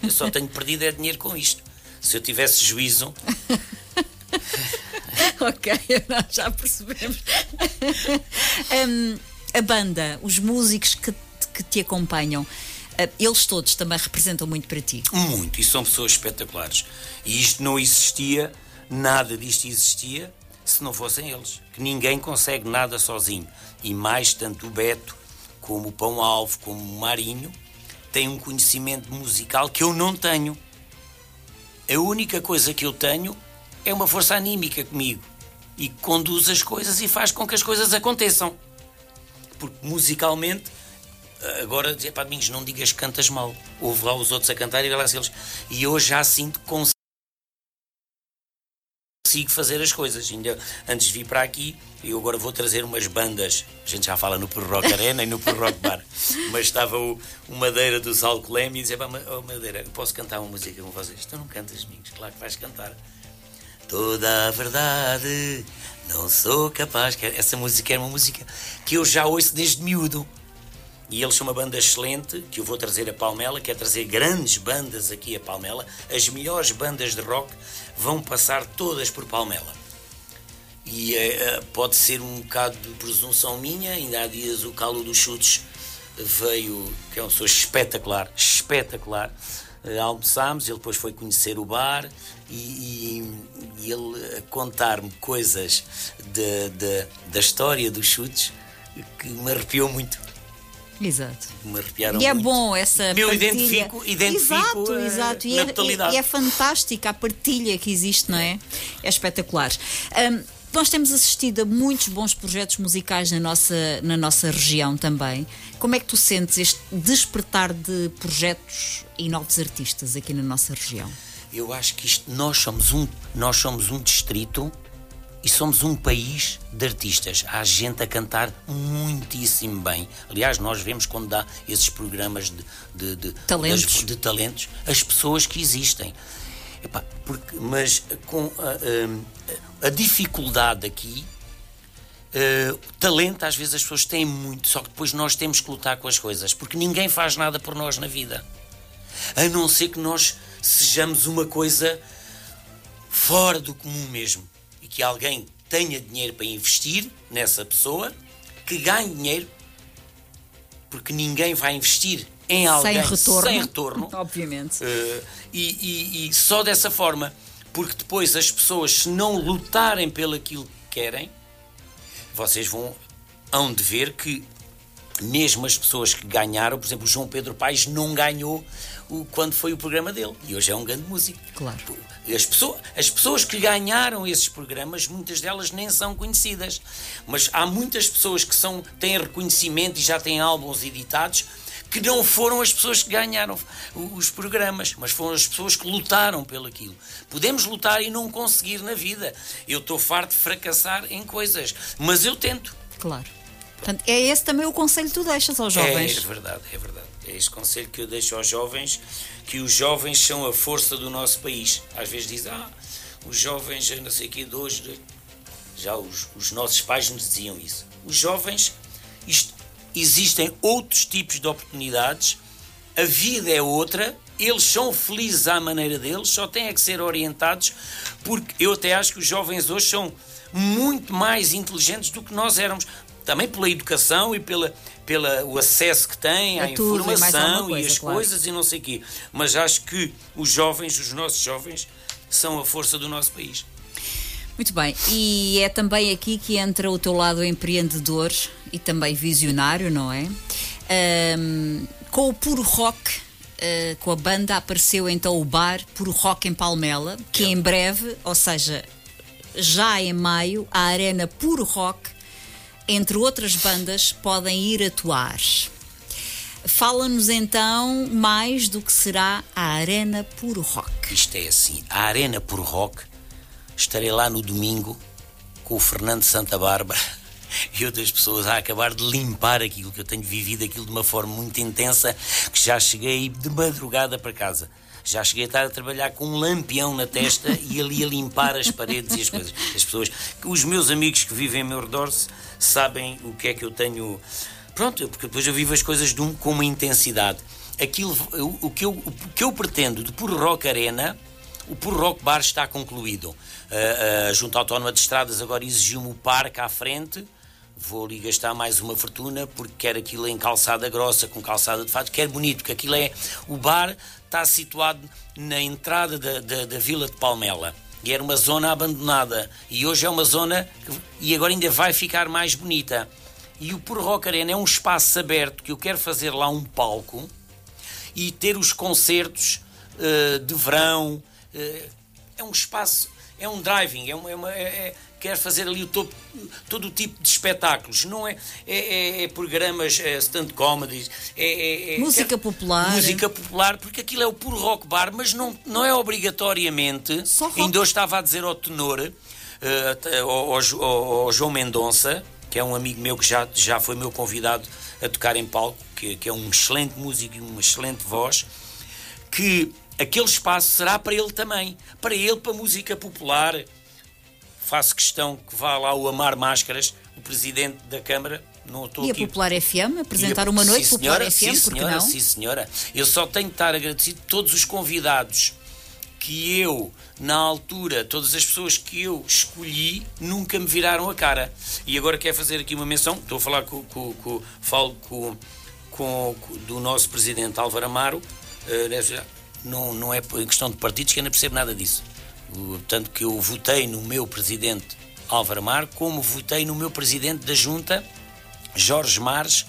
Eu só tenho perdido é dinheiro com isto. Se eu tivesse juízo, ok, nós já percebemos. Hum, a banda, os músicos que, que te acompanham, eh, eles todos também representam muito para ti. muito, e são pessoas espetaculares. E isto não existia, nada disto existia, se não fossem eles. Que ninguém consegue nada sozinho. E mais, tanto o Beto, como o Pão Alvo, como o Marinho, têm um conhecimento musical que eu não tenho. A única coisa que eu tenho é uma força anímica comigo. E que conduz as coisas e faz com que as coisas aconteçam. Porque musicalmente agora dizer para Domingos, não digas que cantas mal. Houve lá os outros a cantar e lá se eles. E eu já sinto que consigo fazer as coisas. Ainda antes de vir para aqui, eu agora vou trazer umas bandas. A gente já fala no Pro Rock Arena e no Pro Rock Bar. Mas estava o, o Madeira dos Alcoleme e dizia: oh, Madeira, eu posso cantar uma música com vocês? Tu não cantas, amigos? Claro que vais cantar. Toda a verdade, não sou capaz. Essa música é uma música que eu já ouço desde miúdo. E eles são uma banda excelente que eu vou trazer a Palmela, quer trazer grandes bandas aqui a Palmela. As melhores bandas de rock vão passar todas por Palmela. E uh, pode ser um bocado de presunção minha, ainda há dias o Calo dos Chutes veio, que é uma pessoa espetacular, espetacular. Uh, almoçámos, ele depois foi conhecer o bar e, e, e ele contar-me coisas de, de, da história dos chutes que me arrepiou muito. Exato. Me arrepiaram e é muito. bom essa Eu partilha. identifico, identifico Exato, eh, exato. E é, e é fantástica a partilha que existe, não é? É espetacular. Hum, nós temos assistido a muitos bons projetos musicais na nossa, na nossa região também. Como é que tu sentes este despertar de projetos e novos artistas aqui na nossa região? Eu acho que isto, nós somos um, nós somos um distrito e somos um país de artistas. Há gente a cantar muitíssimo bem. Aliás, nós vemos quando dá esses programas de, de, de Talentos. das- de talentos, as pessoas que existem. Epá, porque, mas com a, a- a dificuldade aqui, eh, talento às vezes as pessoas têm muito, só que depois nós temos que lutar com as coisas, porque ninguém faz nada por nós na vida. A não ser que nós sejamos uma coisa fora do comum mesmo. Que alguém tenha dinheiro para investir nessa pessoa, que ganhe dinheiro, porque ninguém vai investir em alguém sem retorno. sem retorno. Obviamente. Uh, e, e- e só dessa forma, porque depois as pessoas, se não lutarem pelo aquilo que querem, vocês vão hão de ver que mesmo as pessoas que ganharam, por exemplo, o João Pedro Paes não ganhou o, quando foi o programa dele. E hoje é um grande músico. Claro. As pessoas, as pessoas que ganharam esses programas, muitas delas nem são conhecidas. Mas há muitas pessoas que são, têm reconhecimento e já têm álbuns editados que não foram as pessoas que ganharam os programas, mas foram as pessoas que lutaram pelo aquilo. Podemos lutar e não conseguir na vida. Eu estou farto de fracassar em coisas, mas eu tento. Claro. Portanto, é esse também o conselho que tu deixas aos jovens. É, é verdade, é verdade. É este conselho que eu deixo aos jovens, que os jovens são a força do nosso país. Às vezes dizem, ah, os jovens, não sei o que, de hoje, já os, os nossos pais nos diziam isso. Os jovens, isto, existem outros tipos de oportunidades, a vida é outra, eles são felizes à maneira deles, só têm é que ser orientados, porque eu até acho que os jovens hoje são muito mais inteligentes do que nós éramos. Também pela educação e pela, pela o acesso que têm A à tudo e mais informação alguma coisa, e as claro. coisas e não sei o quê. Mas acho que os jovens, os nossos jovens, são a força do nosso país. Muito bem, e é também aqui que entra o teu lado empreendedor e também visionário, não é? Ahm, com o Puro Rock, ah, com a banda, apareceu então o bar Puro Rock em Palmela, que em breve, ou seja, já em maio, a Arena Puro Rock, entre outras bandas, podem ir atuar. Fala-nos então mais do que será a Arena Puro Rock. Isto é assim, a Arena por Rock, estarei lá no domingo com o Fernando Santa Bárbara e outras pessoas a acabar de limpar aquilo que eu tenho vivido aquilo de uma forma muito intensa que já cheguei de madrugada para casa. Já cheguei a estar a trabalhar com um lampião na testa e ali a limpar as paredes e as coisas. As pessoas, os meus amigos que vivem ao meu redor sabem o que é que eu tenho. Pronto, porque depois eu vivo as coisas um- com uma intensidade. Aquilo, o, o que eu, o que eu pretendo de Puro Rock Arena o Puro Rock Bar está concluído. A, a Junta Autónoma de Estradas agora exigiu-me o parque à frente. Vou ali gastar mais uma fortuna porque quero aquilo em calçada grossa, com calçada de fato. Quero bonito, porque aquilo é. O bar está situado na entrada da, da, da Vila de Palmela. E era uma zona abandonada. E hoje é uma zona. Que, e agora ainda vai ficar mais bonita. E o Puro Rock Arena é um espaço aberto que eu quero fazer lá um palco e ter os concertos eh, de verão. eh, é um espaço, é um driving, é uma, é uma- é- é- quero fazer ali o topo, todo o tipo de espetáculos. Não é, é, é, é programas, é stand comedies, é, é música quero, popular. Música popular, porque aquilo é o puro rock bar, mas não, não é obrigatoriamente. Só rock. Ainda hoje estava a dizer ao tenor, uh, ao, ao, ao, João Mendonça, que é um amigo meu que já, já foi meu convidado a tocar em palco, que, que é um excelente músico e uma excelente voz, que aquele espaço será para ele também. Para ele, para a música popular. Faço questão que vá lá o Amar Máscaras, o presidente da Câmara. Não estou e aqui... a Popular FM? Apresentar a... uma noite sim, senhora, Popular FM, sim, porque senhora, não? Sim, senhora. Eu só tenho que estar agradecido a todos os convidados que eu, na altura, todas as pessoas que eu escolhi, nunca me viraram a cara. E agora quero fazer aqui uma menção, estou a falar com, com, com falo com, com, do nosso presidente Álvaro Amaro, uh, não, não é em questão de partidos que eu não percebo nada disso. Tanto que eu votei no meu presidente Álvaro Amaro, como votei no meu presidente da junta, Jorge Mares,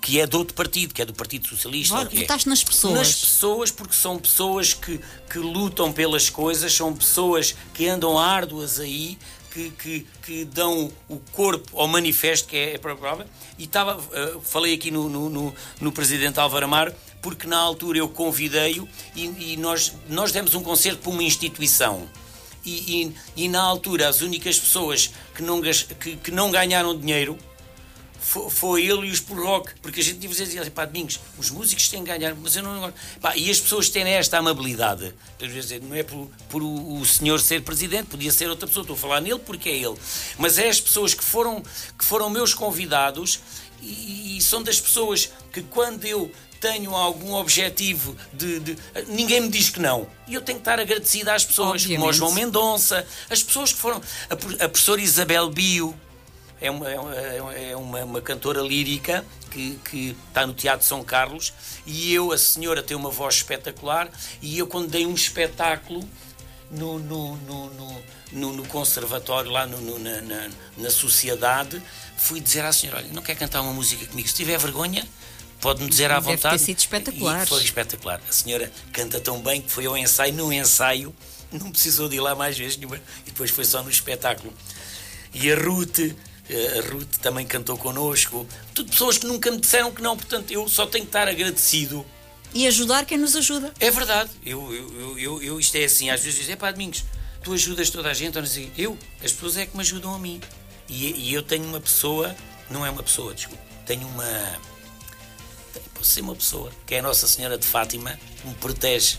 que é de outro partido, que é do Partido Socialista. Vota, é. Votaste nas pessoas. Nas pessoas, porque são pessoas que, que lutam pelas coisas, são pessoas que andam árduas aí, que, que, que dão o corpo ao manifesto, que é a própria E estava, uh, falei aqui no, no, no, no Presidente Álvaro Amaro, porque na altura eu convidei-o e, e, nós, nós demos um concerto para uma instituição. E, e, e, na altura as únicas pessoas que não, que, que não ganharam dinheiro foi, foi ele e os por rock, porque a gente dizer assim, pá, Domingos, os músicos têm que ganhar, mas eu não. E as pessoas têm esta amabilidade. Dizer, não é por, por o, o, senhor ser presidente, podia ser outra pessoa, estou a falar nele porque é ele. Mas é as pessoas que foram, que foram meus convidados e, e são das pessoas que quando eu tenho algum objetivo de, de, Ninguém me diz que não. E eu tenho que estar agradecido às pessoas, Obviamente. como o João Mendonça, as pessoas que foram. A, a professora Isabel Bio é uma, é uma, é uma cantora lírica que, que está no Teatro São Carlos e eu, a senhora, tem uma voz espetacular e eu, quando dei um espetáculo no, no, no, no, no conservatório, lá no, na, na, na sociedade, fui dizer à senhora: olha, não quer cantar uma música comigo? Se tiver vergonha, pode-me dizer à Deve vontade. Ter sido espetacular. E foi espetacular. A senhora canta tão bem que foi ao ensaio, no ensaio, não precisou de ir lá mais vezes nenhuma, e depois foi só no espetáculo. E a Ruth, eh, a Ruth também cantou connosco, tudo pessoas que nunca me disseram que não, portanto eu só tenho que estar agradecido. E ajudar quem nos ajuda. É verdade, eu, eu, eu, eu isto é assim, às vezes dizem, é pá, Domingos, tu ajudas toda a gente, ou não sei, eu, as pessoas é que me ajudam a mim. E, e eu tenho uma pessoa, não é uma pessoa, desculpa, tenho uma posso ser uma pessoa, que é a Nossa Senhora de Fátima, que me protege.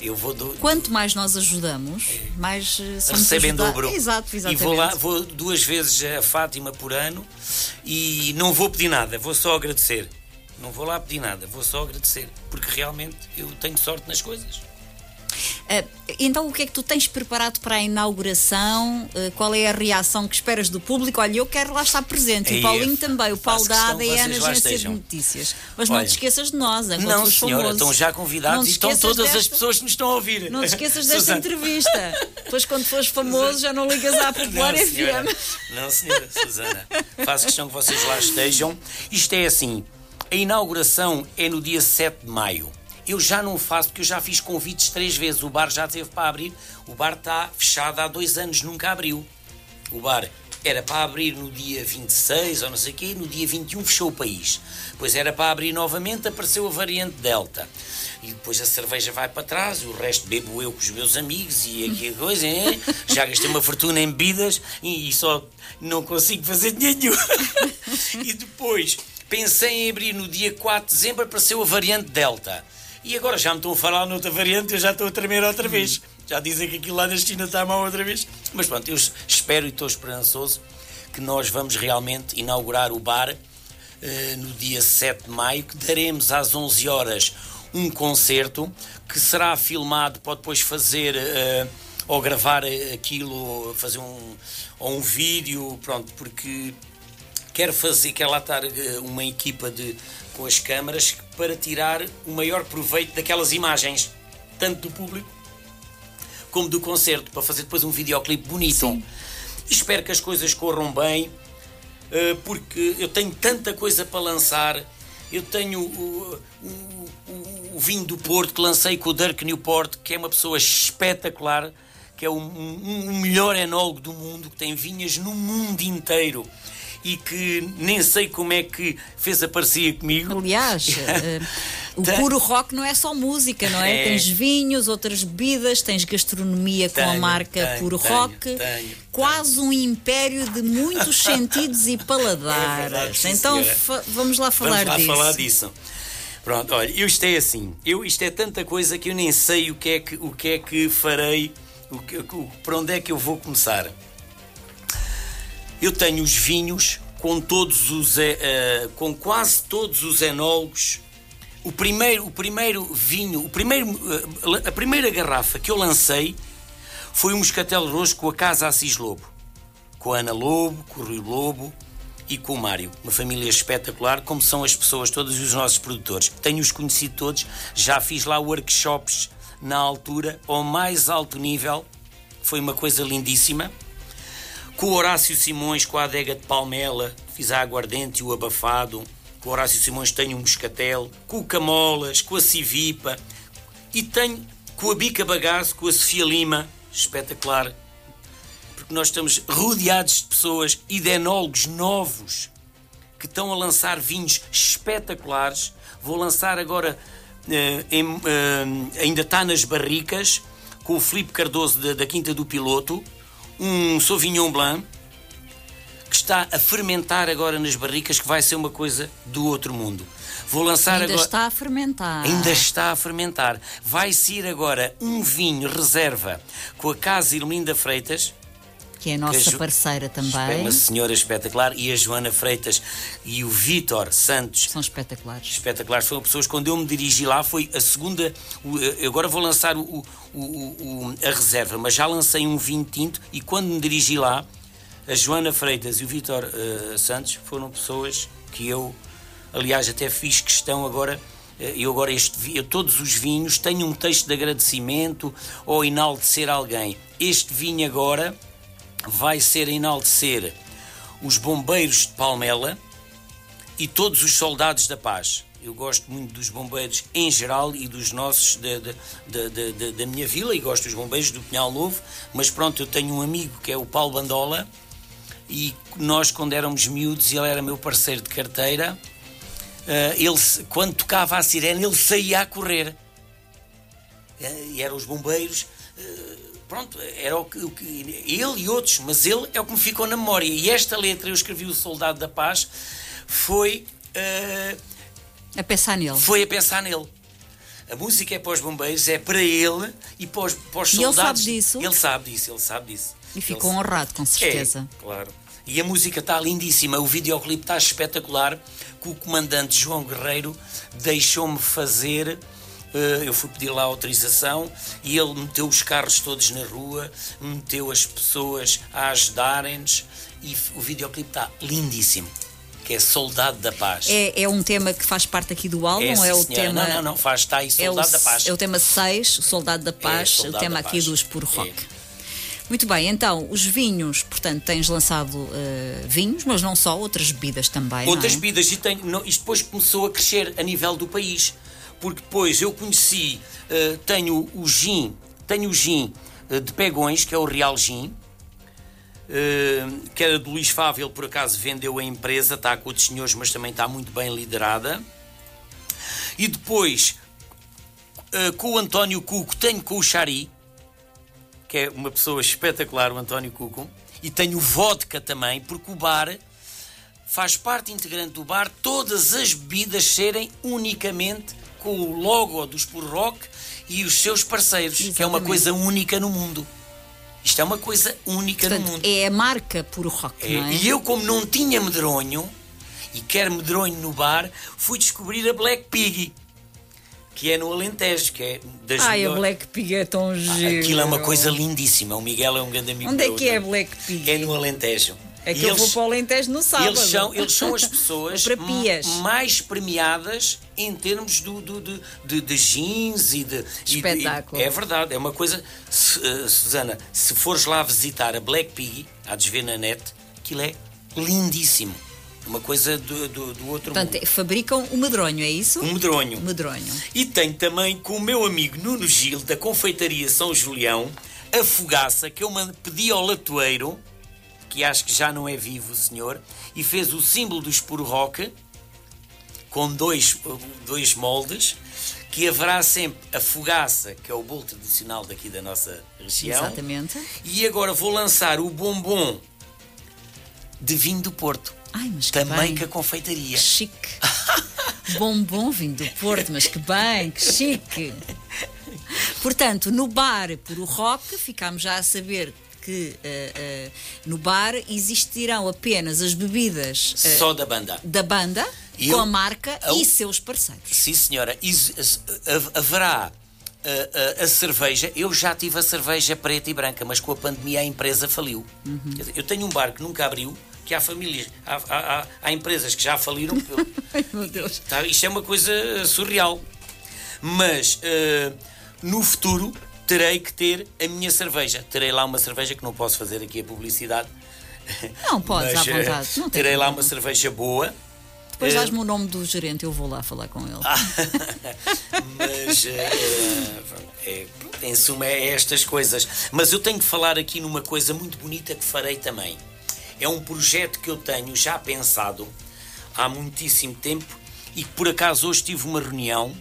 Eu vou do... Quanto mais nós ajudamos, mais uh, somos recebem dobro. Exato, exatamente. E vou lá, vou duas vezes a Fátima por ano e não vou pedir nada, vou só agradecer. Não vou lá pedir nada, vou só agradecer, porque realmente eu tenho sorte nas coisas. Uh, então, o que é que tu tens preparado para a inauguração? Uh, qual é a reação que esperas do público? Olha, eu quero lá estar presente. E o Paulinho também, o Paulo da ADN, Agência de Notícias. Mas Olha, não te esqueças de nós, enquanto Não, senhora, famoso. estão já convidados e estão todas desta... as pessoas que nos estão a ouvir. Não te esqueças desta entrevista. Depois, quando fores famoso, já não ligas à Popular não, FM. Senhora. Não, senhora Susana. Faço questão que vocês lá estejam. Isto é assim: a inauguração é no dia 7 de maio. Eu já não faço, porque eu já fiz convites três vezes. O bar já teve para abrir. O bar está fechado há dois anos, nunca abriu. O bar era para abrir no dia 26 ou não sei o quê, no dia 21 fechou o país. Depois era para abrir novamente, apareceu a variante Delta. E depois a cerveja vai para trás, o resto bebo eu com os meus amigos e aqui a coisa, hein? já gastei uma fortuna em bebidas e só não consigo fazer dinheiro. e depois pensei em abrir no dia 4 de dezembro, apareceu a variante Delta. E agora já me estão a falar noutra variante, eu já estou a tremer outra vez. Já dizem que aquilo lá na China está mal outra vez. Mas pronto, eu espero e estou esperançoso que nós vamos realmente inaugurar o bar uh, no dia 7 de maio, que daremos às 11 horas um concerto que será filmado, pode depois fazer uh, ou gravar aquilo, fazer um, ou um vídeo, pronto, porque quero fazer, quero lá estar uma equipa de com as câmaras para tirar o maior proveito daquelas imagens, tanto do público como do concerto, para fazer depois um videoclipe bonito. Sim. Espero que as coisas corram bem, eh, porque eu tenho tanta coisa para lançar. Eu tenho o, o, o, o vinho do Porto que lancei com o Dirk Newport, que é uma pessoa espetacular que é o, um, um melhor enólogo do mundo, que tem vinhas no mundo inteiro e que nem sei como é que fez a parceria comigo. Aliás, uh, o tem... puro rock não é só música, não é? é? Tens vinhos, outras bebidas, tens gastronomia tenho, com a marca tenho, Puro tenho, Rock. Quase um império de muitos sentidos e paladares. É verdade, então vamos lá falar vamos lá disso. falar disso. Pronto, olha, eu isto é assim, eu isto é tanta coisa que eu nem sei o que é que, o que, é que farei, o que, o, para onde é que eu vou começar. Eu tenho os vinhos com todos os, uh, com quase todos os enólogos. O primeiro, o primeiro vinho, o primeiro, uh, a primeira garrafa que eu lancei foi um moscatel roxo com a Casa Assis Lobo, com a Ana Lobo, com o Rio Lobo, e com o Mário. Uma família espetacular, como são as pessoas, todos os nossos produtores. Tenho-os conhecido todos, já fiz lá workshops na altura, ao mais alto nível, foi uma coisa lindíssima. Com o Horácio Simões, com a adega de Palmela, fiz a aguardente e o abafado. Com o Horácio Simões tenho um moscatel, com o Camolas, com a Civipa e tenho com a Bica Bagaço, com a Sofia Lima, espetacular, porque nós estamos rodeados de pessoas e de enólogos novos que estão a lançar vinhos espetaculares. Vou lançar agora, eh, em, eh, ainda está nas barricas, com o Filipe Cardoso da, da Quinta do Piloto, um Sauvignon Blanc que está a fermentar agora nas barricas, que vai ser uma coisa do outro mundo. Vou lançar Ainda agora. está a fermentar. Ainda está a fermentar. Vai ser agora um vinho reserva com a Casa Irmelinda Freitas, que é a nossa a parceira também. Uma senhora espetacular e a Joana Freitas e o Vítor Santos. São espetaculares. Espetaculares. Foram pessoas, quando eu me dirigi lá, foi a segunda. Agora vou lançar o, o, o, a reserva, mas já lancei um vinho tinto e quando me dirigi lá, a Joana Freitas e o Vítor uh, Santos foram pessoas que eu, aliás, até fiz questão agora eh, eu agora este, eu, todos os vinhos tenho um texto de agradecimento ou enaltecer alguém. Este vinho agora vai ser enaltecer os bombeiros de Palmela e todos os soldados da paz. Eu gosto muito dos bombeiros em geral e dos nossos da, da, da, da minha vila e gosto dos bombeiros do Pinhal Novo, mas pronto, eu tenho um amigo que é o Paulo Bandola e nós quando éramos miúdos, ele era meu parceiro de carteira, eh, ele, quando tocava a sirene, ele saía a correr. Eh, e eram os bombeiros eh, pronto, era o que, o que, ele e outros, mas ele é o que me ficou na memória. E esta letra, eu escrevi O Soldado da Paz, foi. Uh, a pensar nele. Foi a pensar nele. A música é para os bombeiros, é para ele e para os, para os soldados. E ele sabe disso? Ele sabe disso, ele sabe disso. E ficou ele... honrado, com certeza. É, claro. E a música está lindíssima, o videoclipe está espetacular, que o comandante João Guerreiro deixou-me fazer eu fui pedir lá autorização e ele meteu os carros todos na rua, meteu as pessoas a ajudarem-nos e o videoclipe está lindíssimo. Que é Soldado da Paz. É, é um tema que faz parte aqui do álbum? É, é o tema. Não, não, não, faz, está aí Soldado é o, da Paz. É o tema 6, Soldado da Paz, é, Soldado o tema aqui dos Puro Rock. É. Muito bem, então, os vinhos, portanto, tens lançado uh, vinhos, mas não só, outras bebidas também. Outras é? bebidas, e não, isto depois começou a crescer a nível do país porque depois eu conheci, uh, tenho o gin, tenho o gin uh, de Pegões, que é o Real Gin, uh, que era do Luís Fávio, ele por acaso vendeu a empresa, está com outros senhores, mas também está muito bem liderada. E depois, com o António Cuco, tenho com o Xari, que é uma pessoa espetacular, o António Cuco, e tenho vodka também, porque o bar faz parte integrante do bar todas as bebidas serem unicamente com o logo dos Puro Rock e os seus parceiros, Exatamente. que é uma coisa única no mundo. Isto é uma coisa única Portanto, no mundo. É a marca Puro Rock, é, não é? E eu, como não tinha medronho, e quero medronho no bar, fui descobrir a Black Piggy que é no Alentejo, que é das Ai, melhores... a Black Pig é tão ah, giro. Aquilo é uma coisa lindíssima. O Miguel é um grande amigo Onde é que é Black Pig? É no Alentejo. É que e eu eles, vou para o Alentejo no sábado. Eles são, eles são as pessoas mais premiadas em termos do, do, do de, de, jeans e de. Espetáculo. E, é verdade, é uma coisa. Se, uh, Susana, se fores lá visitar a Black Pig, há de ver na net, aquilo é lindíssimo. Uma coisa do, do, do outro Portanto, mundo. fabricam o medronho, é isso? O medronho. medronho. E tenho também com o meu amigo Nuno Gil, da Confeitaria São Julião, a fogaça que eu pedi ao latoeiro, que acho que já não é vivo o senhor, e fez o símbolo do rock com dois, dois moldes, que haverá sempre a fogaça, que é o bolo tradicional daqui da nossa região. Exatamente. E agora vou lançar o bombom de vinho do Porto. Ai, mas que Também bem. com a confeitaria. Que chique. Bombom vindo do Porto, mas que bem, que chique. Portanto, no bar por o rock, ficámos já a saber que eh, eh, no bar existirão apenas as bebidas eh, Só da banda. da banda, E com eu- a marca eu- e seus parceiros. Sim, senhora. Is- ha- Haverá a, a- a cerveja. Eu já tive a cerveja preta e branca, mas com a pandemia a empresa faliu. Uhum. Dizer, Eu tenho um bar que nunca abriu, que há famílias, há, há- há- há empresas que já faliram. Ai, meu Deus. Tá, isto é uma coisa surreal. Mas eh, no futuro terei que ter a minha cerveja. Terei lá uma cerveja que não posso fazer aqui a publicidade. Não, podes, Mas, à eh, vontade. Não terei lá uma problema. cerveja boa. Depois eh, dás-me o nome do gerente, eu vou lá falar com ele. Mas, eh, é, em suma, é estas coisas. Mas eu tenho que falar aqui numa coisa muito bonita que farei também. É um projeto que eu tenho já pensado há muitíssimo tempo e que por acaso hoje tive uma reunião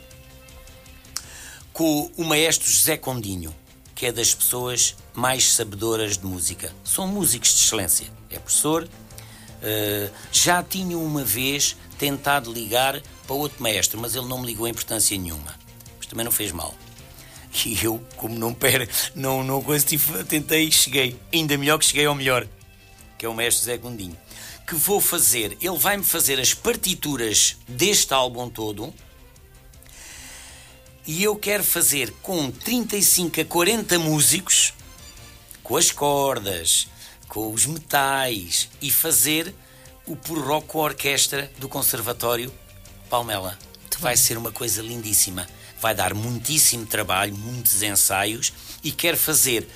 com o maestro José Condinho, que é das pessoas mais sabedoras de música. São músicos de excelência. É professor. eh, já tinha uma vez tentado ligar para outro maestro, mas ele não me ligou importância nenhuma. Mas também não fez mal. E eu, como não per, não, não tive- tentei e cheguei. Ainda melhor que cheguei ao melhor, que é o mestre José Gondinho. Que vou fazer, ele vai-me fazer as partituras deste álbum todo. E eu quero fazer com 35 a 40 músicos, com as cordas, com os metais, e fazer o puro rock com a orquestra do Conservatório Palmela. Vai ser uma coisa lindíssima. Vai dar muitíssimo trabalho, muitos ensaios, e quero fazer.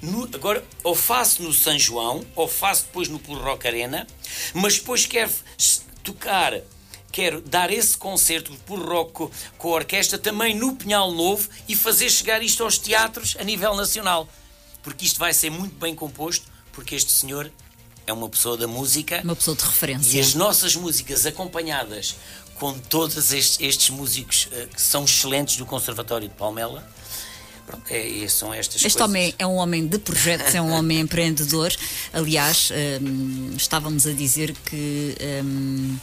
no- agora, ou faço no São João, ou faço depois no Puro Rock Arena, mas depois quero tocar quero dar esse concerto por rock co- com a orquestra também no Pinhal Novo e fazer chegar isto aos teatros a nível nacional. Porque isto vai ser muito bem composto, porque este senhor é uma pessoa da música Uma pessoa de e referência. as nossas músicas acompanhadas com todos estes, estes músicos eh, que são excelentes do Conservatório de Palmela. Pronto, é, é- são estas Este coisas. homem é um homem de projetos, é um homem empreendedor. Aliás, hum, estávamos a dizer que hum,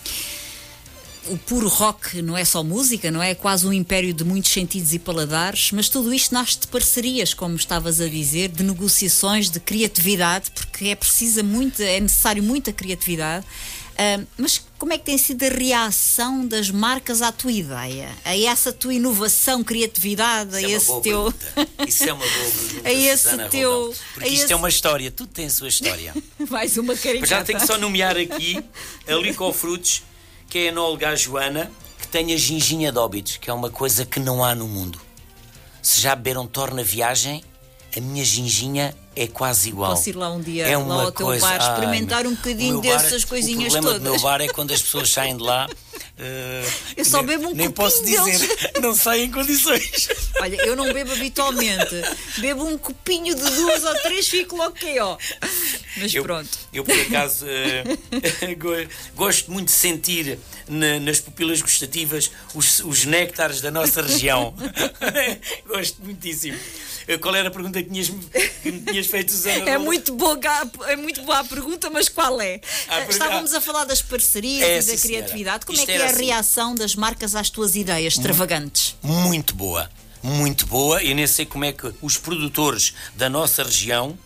o puro rock não é só música, não é? É quase um império de muitos sentidos e paladares, mas tudo isto nasce de parcerias, como estavas a dizer, de negociações, de criatividade, porque é precisa muito, é necessário muita criatividade. Hum, mas como é que tem sido a reação das marcas à tua ideia? A essa tua inovação, criatividade, a Isso é uma esse teu. pergunta. Isso é uma boa pergunta. A esse Susana teu-. Porque a isto esse- é uma história, tudo tem a sua história. Mais uma Mas caricata. já tenho que só nomear aqui a Licofrutos, que é a enóloga Joana, que tem a ginginha de óbitos, que é uma coisa que não há no mundo. Se já beberam torna viagem, a minha ginginha é quase igual. Posso ir lá um dia, é lá ao teu coisa, bar, experimentar meu- um bocadinho bar- dessas coisinhas O problema do todas. meu bar é quando as pessoas saem de lá. eh, Eu só bebo um Nem posso dizer, deles. não saem em condições. Olha, eu não bebo habitualmente. Bebo um copinho de duas ou três, fico logo que ó. Mas Eu, pronto. eu por acaso, go- gosto muito de sentir na- nas pupilas gustativas os, os néctares da nossa região. gosto muitíssimo. Eh, Qual era a pergunta que, tinhas, que me tinhas feito, Susana? É muito, boa, é muito boa a pergunta, mas qual é? Ah, por- Estávamos a falar das parcerias É, e da senhora. criatividade. Como Isto é que é a assim. reação das marcas às tuas ideias extravagantes? Muito boa. Muito boa. Eu nem sei como é que os produtores da nossa região,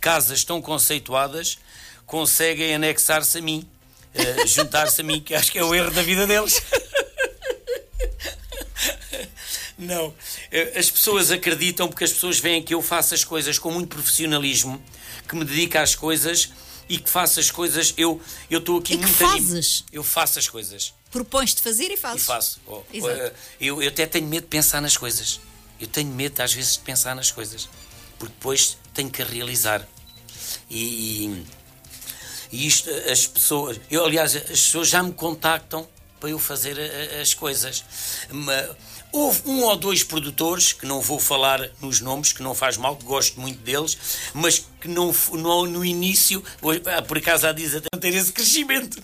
casas tão conceituadas, conseguem anexar-se a mim. eh, juntar-se a mim, que acho que é o erro da vida deles. Não. Eh, As pessoas acreditam porque as pessoas veem que eu faço as coisas com muito profissionalismo, que me dedico às coisas e que faço as coisas. Eu eu estou aqui E que muito anim- fazes? Eu faço as coisas. Propões-te fazer e E fazes. faço. Oh, oh, Exato. eh, eu, eu até tenho medo de pensar nas coisas. Eu tenho medo, às vezes, de pensar nas coisas. Porque depois tenho que realizar. E, e isto, as pessoas. Eu, aliás, as pessoas já me contactam para eu fazer as coisas. Ma- Houve um ou dois produtores, que não vou falar nos nomes, que não faz mal, que gosto muito deles, mas que não, no, no início, ah, por acaso há dias até não ter esse crescimento.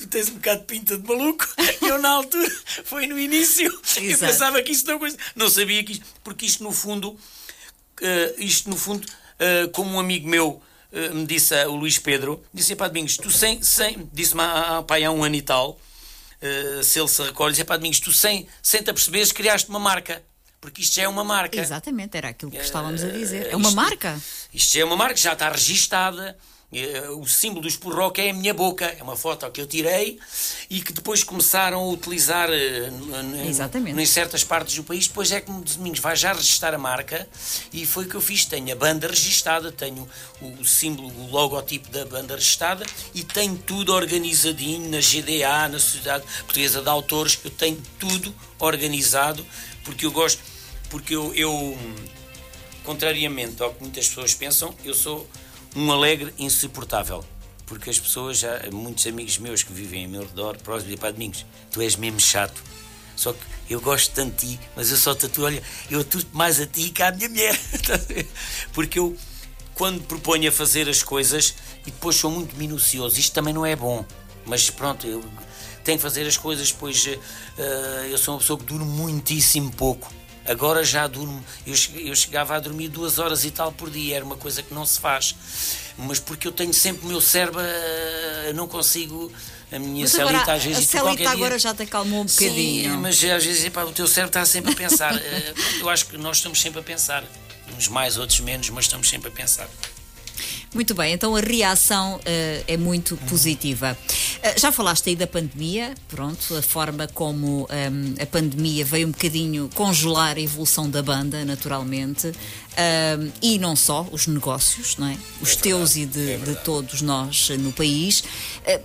tu tens um bocado de pinta de maluco. Eu, na altura, foi no início, Exato. eu pensava que isto não, não sabia que isto, porque isto no fundo, uh, isto no fundo, uh, como um amigo meu uh, me disse, o Luís Pedro, disse, pá, Domingos, tu sem, sem disse-me há, há um ano e tal, uh, se ele se recorda, dizia para Domingos, tu sem, sem te aperceberes criaste uma marca. Porque isto já é uma marca. Exatamente, era aquilo que estávamos a dizer. É uma isto, marca. Isto já é uma marca, já está registada. Eh, o símbolo do Spur Rock é a minha boca, é uma foto que eu tirei e que depois começaram a utilizar eh, Exatamente. em certas partes do país. Depois é que me Domingos vai já registrar a marca e foi o que eu fiz. Tenho a banda registada, tenho o símbolo, o logotipo da banda registada e tenho tudo organizadinho na GDA, na Sociedade Portuguesa de Autores. Eu tenho tudo organizado porque eu gosto, porque eu, eu contrariamente ao que muitas pessoas pensam, eu sou um alegre insuportável. Porque as pessoas, já, muitos amigos meus que vivem em meu redor, próximo de para Domingos, tu és mesmo chato. Só que eu gosto tanto de ti, mas eu só tatuo, olha, eu atuo mais a ti que à minha mulher. Porque eu, quando proponho a fazer as coisas, e depois sou muito minucioso, isto também não é bom. Mas pronto, eu tenho que fazer as coisas, pois uh, eu sou uma pessoa que duro muitíssimo pouco Agora já durmo, eu, eu chegava a dormir duas horas e tal por dia, era uma coisa que não se faz. Mas porque eu tenho sempre o meu cérebro, eh, não consigo a minha mas celita agora, às vezes. A celita agora dia... já te acalmou um bocadinho. Sim, mas às vezes epá, o teu cérebro está sempre a pensar. Eh, eu acho que nós estamos sempre a pensar. Uns mais, outros menos, mas estamos sempre a pensar. Muito bem, então a reação uh, é muito positiva. Uh, já falaste aí da pandemia, pronto, a forma como um, ehm, a pandemia veio um bocadinho congelar a evolução da banda, naturalmente, um, ehm, e não só, os negócios, não é? Os é teus e de, é de, todos nós no país. Uh,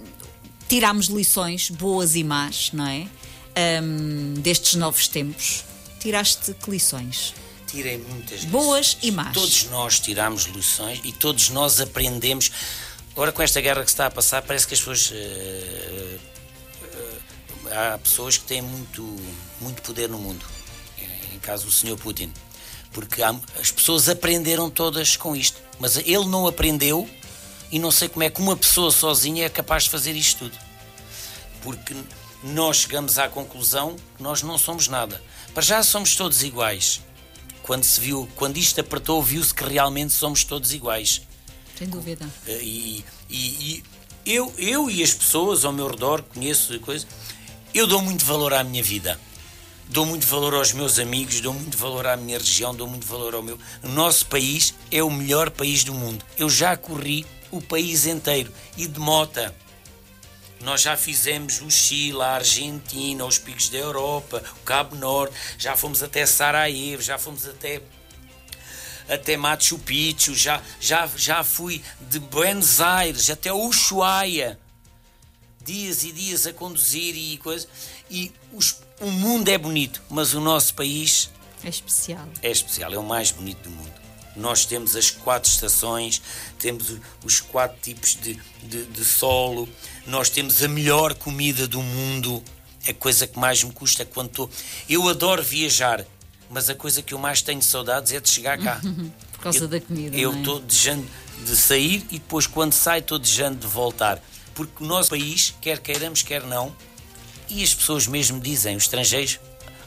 tirámos lições boas e más, não é? Um, ehm, destes novos tempos. Tiraste que lições? Tirei muitas Boas lições. e más. Todos nós tiramos lições e todos nós aprendemos. Agora, com esta guerra que se está a passar, parece que as pessoas. Uh, uh, há pessoas que têm muito, muito poder no mundo. Em caso do Sr. Putin. Porque há, as pessoas aprenderam todas com isto. Mas ele não aprendeu e não sei como é que uma pessoa sozinha é capaz de fazer isto tudo. Porque nós chegamos à conclusão que nós não somos nada. Para já somos todos iguais quando se viu, quando isto apertou, viu-se que realmente somos todos iguais. Sem dúvida. Eh, e, e, e, eu, eu e as pessoas ao meu redor, conheço coisas, eu dou muito valor à minha vida. Dou muito valor aos meus amigos, dou muito valor à minha região, dou muito valor ao meu. O nosso país é o melhor país do mundo. Eu já corri o país inteiro e de mota. Nós já fizemos o Chile, a Argentina, os picos da Europa, o Cabo Norte, já fomos até Sarajevo, já fomos até até Machu Picchu, já, já, já fui de Buenos Aires até Ushuaia. Dias e dias a conduzir e coisas. E os, o mundo é bonito, mas o nosso país é especial. É especial, é o mais bonito do mundo. Nós temos as quatro estações, temos os quatro tipos de, de, de solo, nós temos a melhor comida do mundo. A coisa que mais me custa quando estou. Eu adoro viajar, mas a coisa que eu mais tenho saudades é de chegar cá. Por causa eu, da comida. Eu estou é? desejando de sair e depois, quando saio, estou desejando de voltar. Porque o nosso país, quer queiramos, quer não, e as pessoas mesmo dizem, os estrangeiros,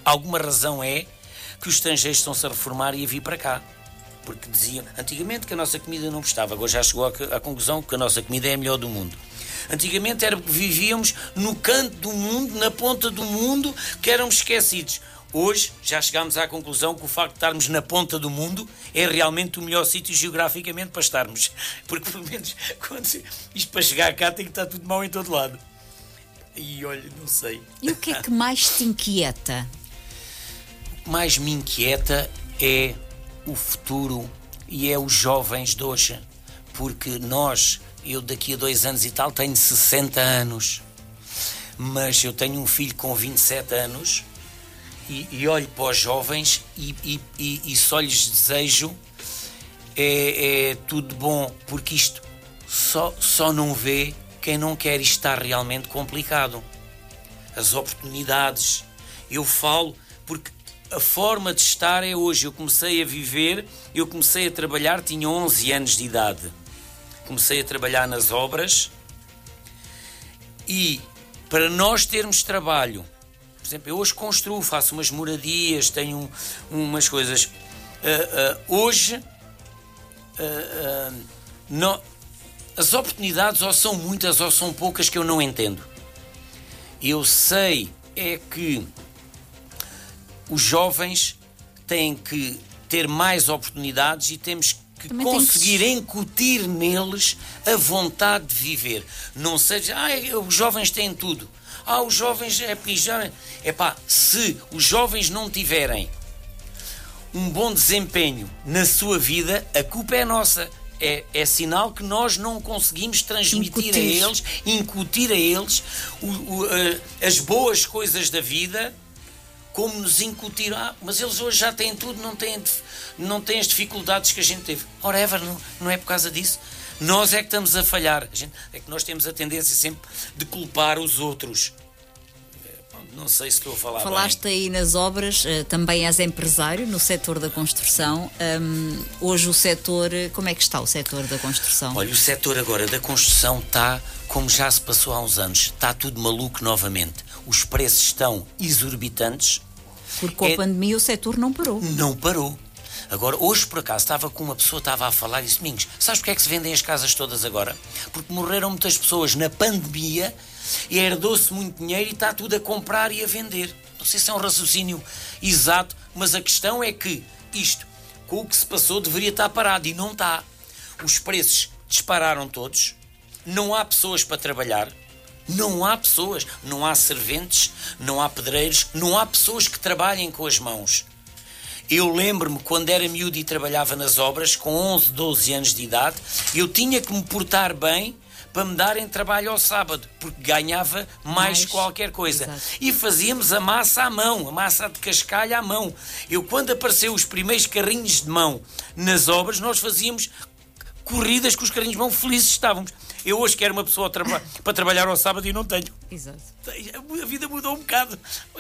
alguma razão é que os estrangeiros estão-se a reformar e a vir para cá porque diziam antigamente que a nossa comida não gostava, agora já chegou à, conclusão que a nossa comida é a melhor do mundo. Antigamente era porque vivíamos no canto do mundo, na ponta do mundo, que éramos esquecidos. Hoje já chegámos à conclusão que o facto de estarmos na ponta do mundo é realmente o melhor sítio geograficamente para estarmos. Porque pelo menos quando isto para chegar cá tem que estar tudo mal em todo lado. E olha, não sei. E o que é que mais te inquieta? O que mais me inquieta é o futuro e é os jovens de hoje. Porque nós, eu daqui a dois anos e tal, tenho 60 anos, mas eu tenho um filho com 27 anos e, e olho para os jovens e, e, e, só lhes desejo é, é tudo bom, porque isto só, só não vê quem não quer estar realmente complicado. As oportunidades. Eu falo a forma de estar é hoje. Eu comecei a viver, eu comecei a trabalhar, tinha 11 anos de idade. Comecei a trabalhar nas obras e para nós termos trabalho, por exemplo, eu hoje construo, faço umas moradias, tenho um, umas coisas. Uh, uh, hoje, uh, as oportunidades ou são muitas ou são poucas que eu não entendo. Eu sei é que os jovens têm que ter mais oportunidades e temos que Também conseguir que... incutir neles a vontade de viver. Não seja, ah, os jovens têm tudo. Ah, os jovens é pijama. É pá, se os jovens não tiverem um bom desempenho na sua vida, a culpa é nossa. É, é, sinal que nós não conseguimos transmitir incutir. a eles, incutir a eles o, o, as boas coisas da vida como nos incutiram. Ah, mas eles hoje já têm tudo, não têm, não têm as dificuldades que a gente teve. Ora, Ever, não, não é por causa disso. Nós é que estamos a falhar. A gente, é que nós temos a tendência sempre de culpar os outros. Não sei se estou a falar Falaste bem. aí nas obras, eh, também és empresário no setor da construção. Um, hoje o setor, como é que está o setor da construção? Olha, o setor agora da construção está como já se passou há uns anos. Está tudo maluco novamente. Os preços estão exorbitantes. Porque com a é... pandemia o setor não parou. Não parou. Agora, hoje por acaso estava com uma pessoa, estava a falar e disse: Domingos, sabes porque é que se vendem as casas todas agora? Porque morreram muitas pessoas na pandemia e herdou-se muito dinheiro e está tudo a comprar e a vender. Não sei se é um raciocínio exato, mas a questão é que isto, com o que se passou, deveria estar parado e não está. Os preços dispararam todos, não há pessoas para trabalhar, não há pessoas, não há serventes, não há pedreiros, não há pessoas que trabalhem com as mãos. Eu lembro-me quando era miúdo e trabalhava nas obras, com 11, 12 anos de idade, eu tinha que me portar bem para me darem trabalho ao sábado, porque ganhava mais, mais qualquer coisa. Exato. E fazíamos a massa à mão, a massa de cascalho à mão. Eu, quando apareceu os primeiros carrinhos de mão nas obras, nós fazíamos corridas com os carrinhos de mão, felizes estávamos. Eu hoje quero uma pessoa tra para trabalhar ao sábado e não tenho. Exato. A vida mudou um bocado.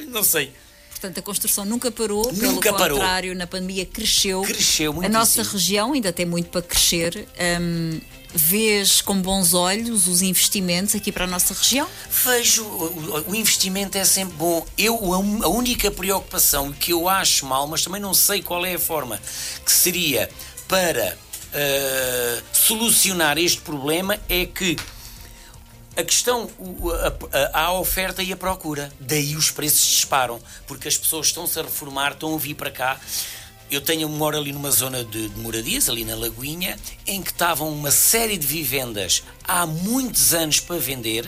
Não sei. Portanto, a construção nunca parou, nunca pelo contrário, parou. na pandemia cresceu. Cresceu muito. A nossa região ainda tem muito para crescer. Um, vês com bons olhos os investimentos aqui para a nossa região? Vejo, o, investimento é sempre bom. Eu, a única preocupação que eu acho mal, mas também não sei qual é a forma, que seria para uh, solucionar este problema, é que a questão, a, a, oferta e a procura. Daí os preços disparam, porque as pessoas estão-se a reformar, estão a vir para cá. Eu tenho moro ali numa zona de, de moradias, ali na Lagoinha, em que estavam uma série de vivendas há muitos anos para vender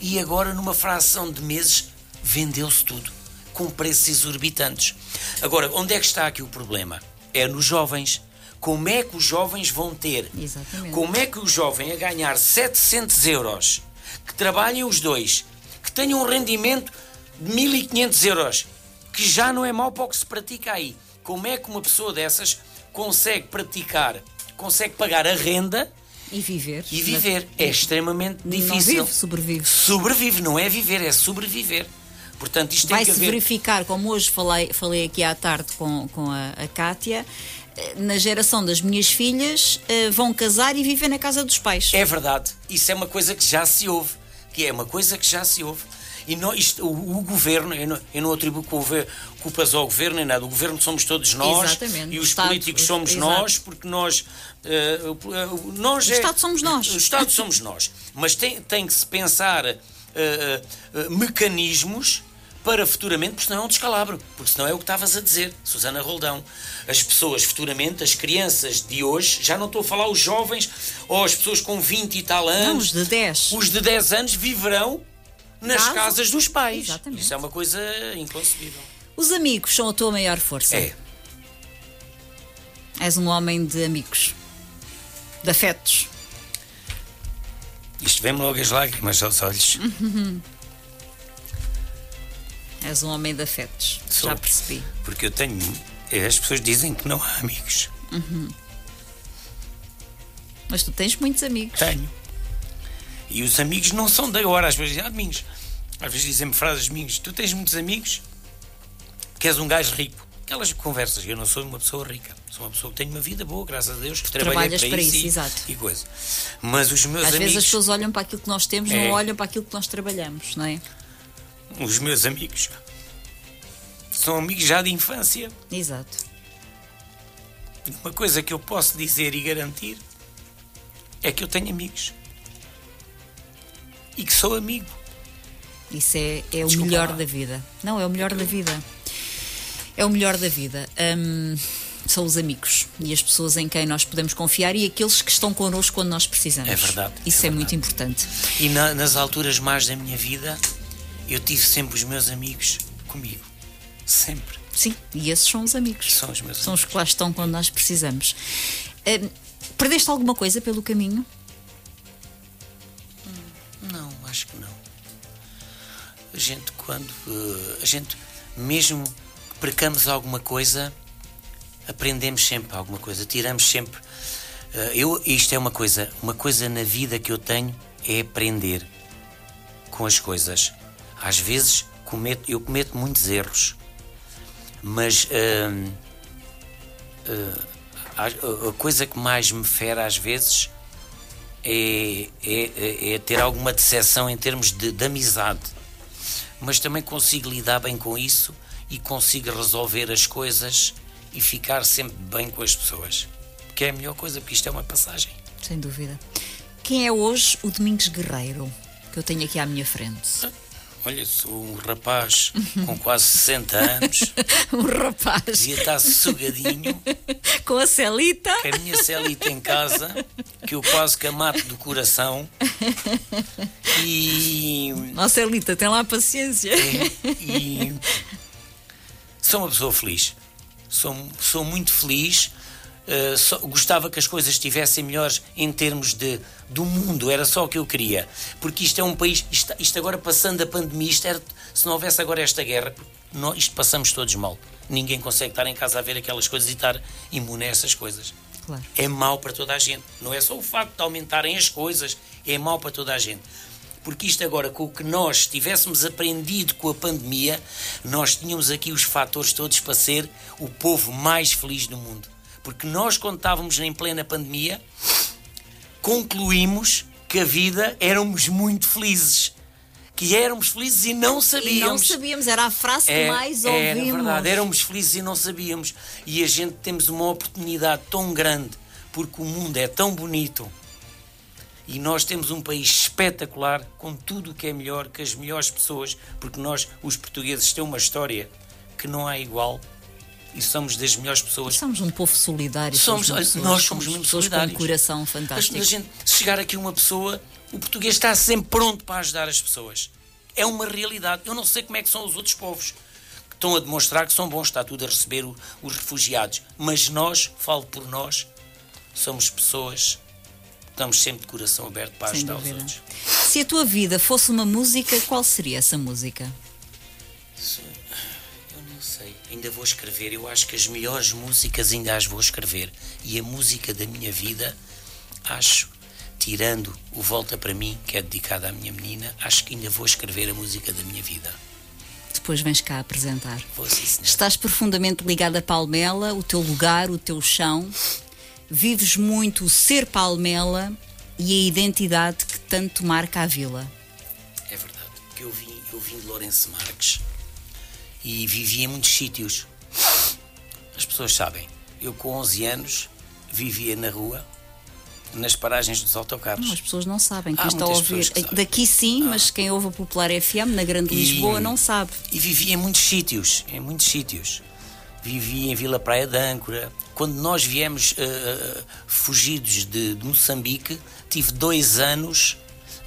e agora, numa fração de meses, vendeu-se tudo, com preços exorbitantes. Agora, onde é que está aqui o problema? É nos jovens. Como é que os jovens vão ter? Exatamente. Como é que o jovem a ganhar 700 euros, que trabalhem os dois, que tenham um rendimento de 1500 euros, que já não é mau para o que se pratica aí, como é que uma pessoa dessas consegue praticar, consegue pagar a renda e viver? E viver. É extremamente difícil. Não vive, sobrevive. Sobrevive, não é viver, é sobreviver. Portanto, isto Vai-se haver... verificar, como hoje falei, falei aqui à tarde com, com a, a Kátia, eh, na geração das minhas filhas, uh, vão casar e viver na casa dos pais. É verdade. Isso é uma coisa que já se ouve. Que é uma coisa que já se ouve. E não, isto, o, o, governo, eu não, eu não atribuo culpas ao governo nem nada. O governo somos todos nós Exatamente. e os Estado, políticos somos exato. nós, porque nós. Uh, nós o é, Estado somos nós. O Estado somos nós. Mas tem, tem que se pensar uh, uh, mecanismos para futuramente, porque senão é um descalabro, porque senão é o que estavas a dizer, Susana Roldão. As pessoas futuramente, as crianças de hoje, já não estou a falar os jovens ou as pessoas com 20 e tal anos. Não, os de 10. Os de 10 anos viverão nas Casa? casas dos pais. Exatamente. Isso é uma coisa inconcebível. Os amigos são a tua maior força. É. És um homem de amigos, de afetos. Isto vem-me logo as lágrimas aos olhos. És um homem de afetos. Sou. Já percebi. Porque eu tenho. As pessoas dizem que não há amigos. Mas tu tens muitos amigos. Tenho. E os amigos não são de agora. Às vezes dizem, ah, amigos. Às vezes dizem-me frases amigos. Tu tens muitos amigos? que és um gajo rico. Aquelas conversas, eu não sou uma pessoa rica, sou uma pessoa que tem uma vida boa, graças a Deus, que Trabalhas trabalhei para isso, isso, e, exato. e coisa. Mas os meus Às amigos, vezes as pessoas olham para aquilo que nós temos, É. não olham para aquilo que nós trabalhamos, não é? Os meus amigos, são amigos já de infância. Exato. Uma coisa que eu posso dizer e garantir é que eu tenho amigos. E que sou amigo. Isso é, é o melhor da vida. Não, é o melhor da vida. É o melhor da vida. Hum, são os amigos e as pessoas em quem nós podemos confiar e aqueles que estão connosco quando nós precisamos. É verdade, Isso é é, muito verdade. importante. E na- nas alturas mais da minha vida, eu tive sempre os meus amigos comigo. Sempre. Sim, e esses são os amigos. São os meus São os que lá estão quando nós precisamos. Hum, perdeste alguma coisa pelo caminho? Não, acho que não. A gente, quando. eh, a gente, mesmo que percamos alguma coisa, aprendemos sempre alguma coisa, tiramos sempre. eh, eu, isto é uma coisa, uma coisa na vida que eu tenho é aprender com as coisas. Às vezes cometo, eu cometo muitos erros, mas hum, eh, a, a coisa que mais me fere às vezes é, é- é- é ter alguma decepção em termos de, de amizade. Mas também consigo lidar bem com isso e consigo resolver as coisas e ficar sempre bem com as pessoas. Que é a melhor coisa, porque isto é uma passagem. Sem dúvida. Quem é hoje o Domingos Guerreiro? Que eu tenho aqui à minha frente. Olha, sou um rapaz com quase 60 anos, um rapaz devia estar sossegadinho, com a celita. com a minha celita em casa, que eu quase que a mato do coração. E Ó celita, tem lá paciência. e sou uma pessoa feliz. Sou, sou muito feliz. Uh, só- gostava que as coisas estivessem melhores em termos de, do mundo, era só o que eu queria. Porque isto é um país, isto, isto agora passando a pandemia, isto era- se não houvesse agora esta guerra, nós, isto passamos todos mal. Ninguém consegue estar em casa a ver aquelas coisas e estar imune a essas coisas. Claro. É mau para toda a gente. Não é só o facto de aumentarem as coisas, é mau para toda a gente. Porque isto agora, com o que nós tivéssemos aprendido com a pandemia, nós tínhamos aqui os fatores todos para ser o povo mais feliz do mundo. Porque nós, quando estávamos em plena pandemia, concluímos que a vida éramos muito felizes. Que éramos felizes e não E sabíamos. não sabíamos, era a frase que É, mais é, ouvimos. verdade, éramos felizes e não sabíamos. E a gente temos uma oportunidade tão grande, porque o mundo é tão bonito. E nós temos um país espetacular, com tudo o que é melhor, que as melhores pessoas, porque nós, os portugueses, temos uma história que não há igual e somos das melhores pessoas. Somos um povo solidário. Somos, olha, pessoas- nós somos mesmo pessoas solidários. com um coração Mas fantástico. a gente, se chegar aqui uma pessoa, o português está sempre pronto para ajudar as pessoas. É uma realidade. Eu não sei como é que são os outros povos que estão a demonstrar que são bons, está tudo a receber o- os refugiados. Mas nós, falo por nós, somos pessoas que estamos sempre de coração aberto para Sem ajudar os dúvida. outros. Se a tua vida fosse uma música, qual seria essa música? Sei. Ainda vou escrever. Eu acho que as melhores músicas ainda as vou escrever. E a música da minha vida, acho, tirando o Volta para mim, que é dedicada à minha menina, acho que ainda vou escrever a música da minha vida. Depois vens cá apresentar. Vou sim. Estás profundamente ligado a Palmela, o teu lugar, o teu chão. Vives muito o ser Palmela e a identidade que tanto marca a vila. É verdade. Que eu vim, eu vim de Lourenço Marques e vivi em muitos sítios. As pessoas sabem. Eu com 11 anos vivia na rua, nas paragens dos autocarros. Não, as pessoas não sabem. Quem Há está a ouvir. Daqui sim, mas quem ouve a Popular FM na Grande E- Lisboa não sabe. E vivi em muitos sítios, em muitos sítios. Vivi em Vila Praia de Âncora. Quando nós viemos eh, fugidos de, de Moçambique, tive dois anos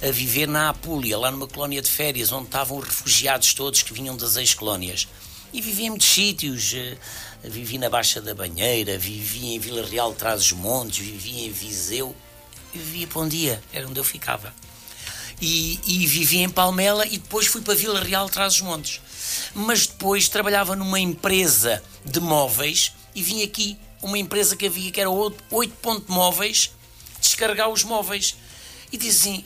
a viver na Apulia, lá numa colónia de férias, onde estavam os refugiados todos que vinham das ex-colónias. E vivi em muitos sítios. eh, vivi na Baixa da Banheira, vivi em Vila Real de Trás-os-Montes, vivi em Viseu. Vivia para um dia, era onde eu ficava e, e vivi em Palmela e depois fui para Vila Real traz os montes mas depois trabalhava numa empresa de móveis e vim aqui uma empresa que havia que era 8 ponto móveis descarregar os móveis e assim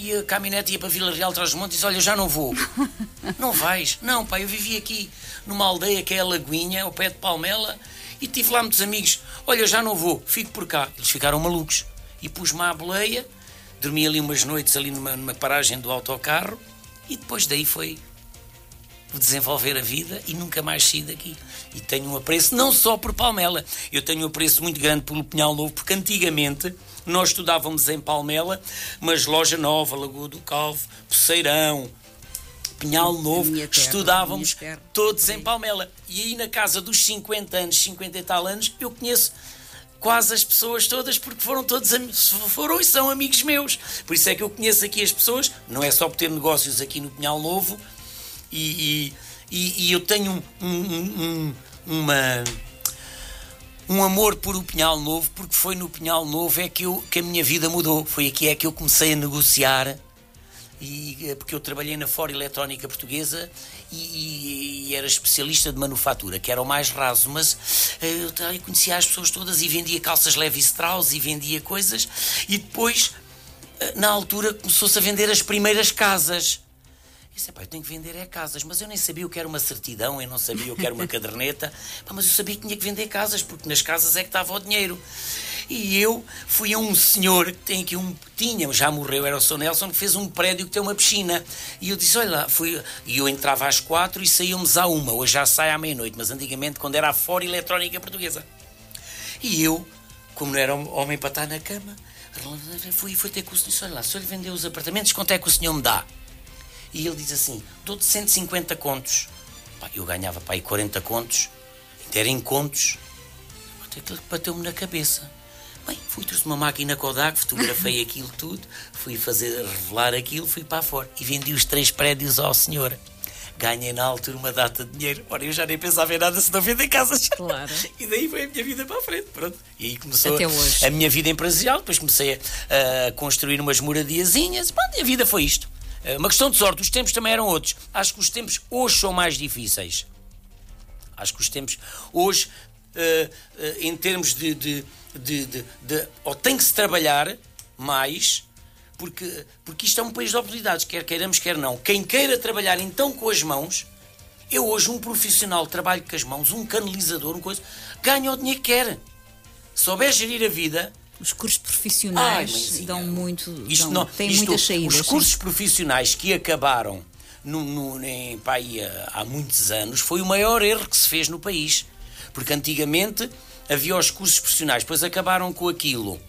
e a caminhonete ia para Vila Real traz montes e disse, olha, eu já não vou. não vais? Não, pai, eu vivi aqui numa aldeia que é a Lagoinha, ao pé de Palmela, e tive lá muitos amigos. Olha, eu já não vou, fico por cá. Eles ficaram malucos. E pus-me à boleia, dormi ali umas noites ali numa, numa paragem do autocarro, e depois daí foi desenvolver a vida e nunca mais saí daqui. E tenho um apreço não só por Palmela, eu tenho um apreço muito grande pelo Pinhal Novo, porque antigamente nós estudávamos em Palmela, mas Loja Nova, Lagoa do Calvo, Poceirão, Pinhal Novo, terra, estudávamos terra. todos em Palmela. E aí na casa dos 50 anos, 50 e tal anos, eu conheço quase as pessoas todas porque foram todos am- foram e são amigos meus. Por isso é que eu conheço aqui as pessoas, não é só por ter negócios aqui no Pinhal Novo e, e- e- e eu tenho um- um- um- uma um amor por o Pinhal Novo, porque foi no Pinhal Novo é que, eu, que a minha vida mudou. Foi aqui é que eu comecei a negociar, e, eh, porque eu trabalhei na Ford Eletrónica Portuguesa e, e- era especialista de manufatura, que era o mais raso, mas eh, eu tra- conhecia as pessoas todas e vendia calças Levi Strauss e vendia coisas, e depois, eh, na altura, começou-se a vender as primeiras casas. Eu disse, pá, eu tenho que vender é casas, mas eu nem sabia o que era uma certidão, eu não sabia o que era uma caderneta, Pá, mas eu sabia que tinha que vender casas, porque nas casas é que estava o dinheiro. E eu fui a um senhor que tem aqui um, tinha, já morreu, era o Sr. Nelson, que fez um prédio que tem uma piscina. E eu disse, olha lá, fui, e eu entrava às quatro e saíamos à uma, hoje já sai à meia-noite, mas antigamente quando era a Fora Eletrónica Portuguesa. E eu, como não era homem para estar na cama, fui, fui ter com o senhor, olha lá, se eu lhe vender os apartamentos, quanto é que o senhor me dá? E ele diz assim: dou-te 150 contos. Pá, eu ganhava para aí 40 contos, ainda era em contos. Até que bateu-me na cabeça. Bem, fui trouxe uma máquina Kodak, fotografei aquilo tudo, fui fazer revelar aquilo, fui para fora e vendi os três prédios ao senhor. Ganhei na altura uma data de dinheiro. Ora, eu já nem pensava em nada se não vender casas. Claro. E daí foi a minha vida para a frente. Pronto. E aí começou Até hoje. a minha vida empresarial. Depois comecei a, a construir umas moradiazinhas. Pronto, e a vida foi isto. É Uma questão de sorte. Os tempos também eram outros. Acho que os tempos hoje são mais difíceis. Acho que os tempos hoje, eh, eh, em termos de, de, de, de- de- Ou tem que se trabalhar mais, porque, porque isto é um país de oportunidades, quer queiramos, quer não. Quem queira trabalhar então com as mãos, eu hoje, um profissional que trabalha com as mãos, um canalizador, um coisa, ganha o dinheiro que quer. Se souber gerir a vida, Os cursos Ai, profissionais mãezinha. dão muito. Isto dão- não- têm isto- muitas saídas. Os sim. cursos profissionais que acabaram no, no, em, pá, aí, há, há muitos anos foi o maior erro que se fez no país. Porque antigamente havia os cursos profissionais, depois acabaram com aquilo.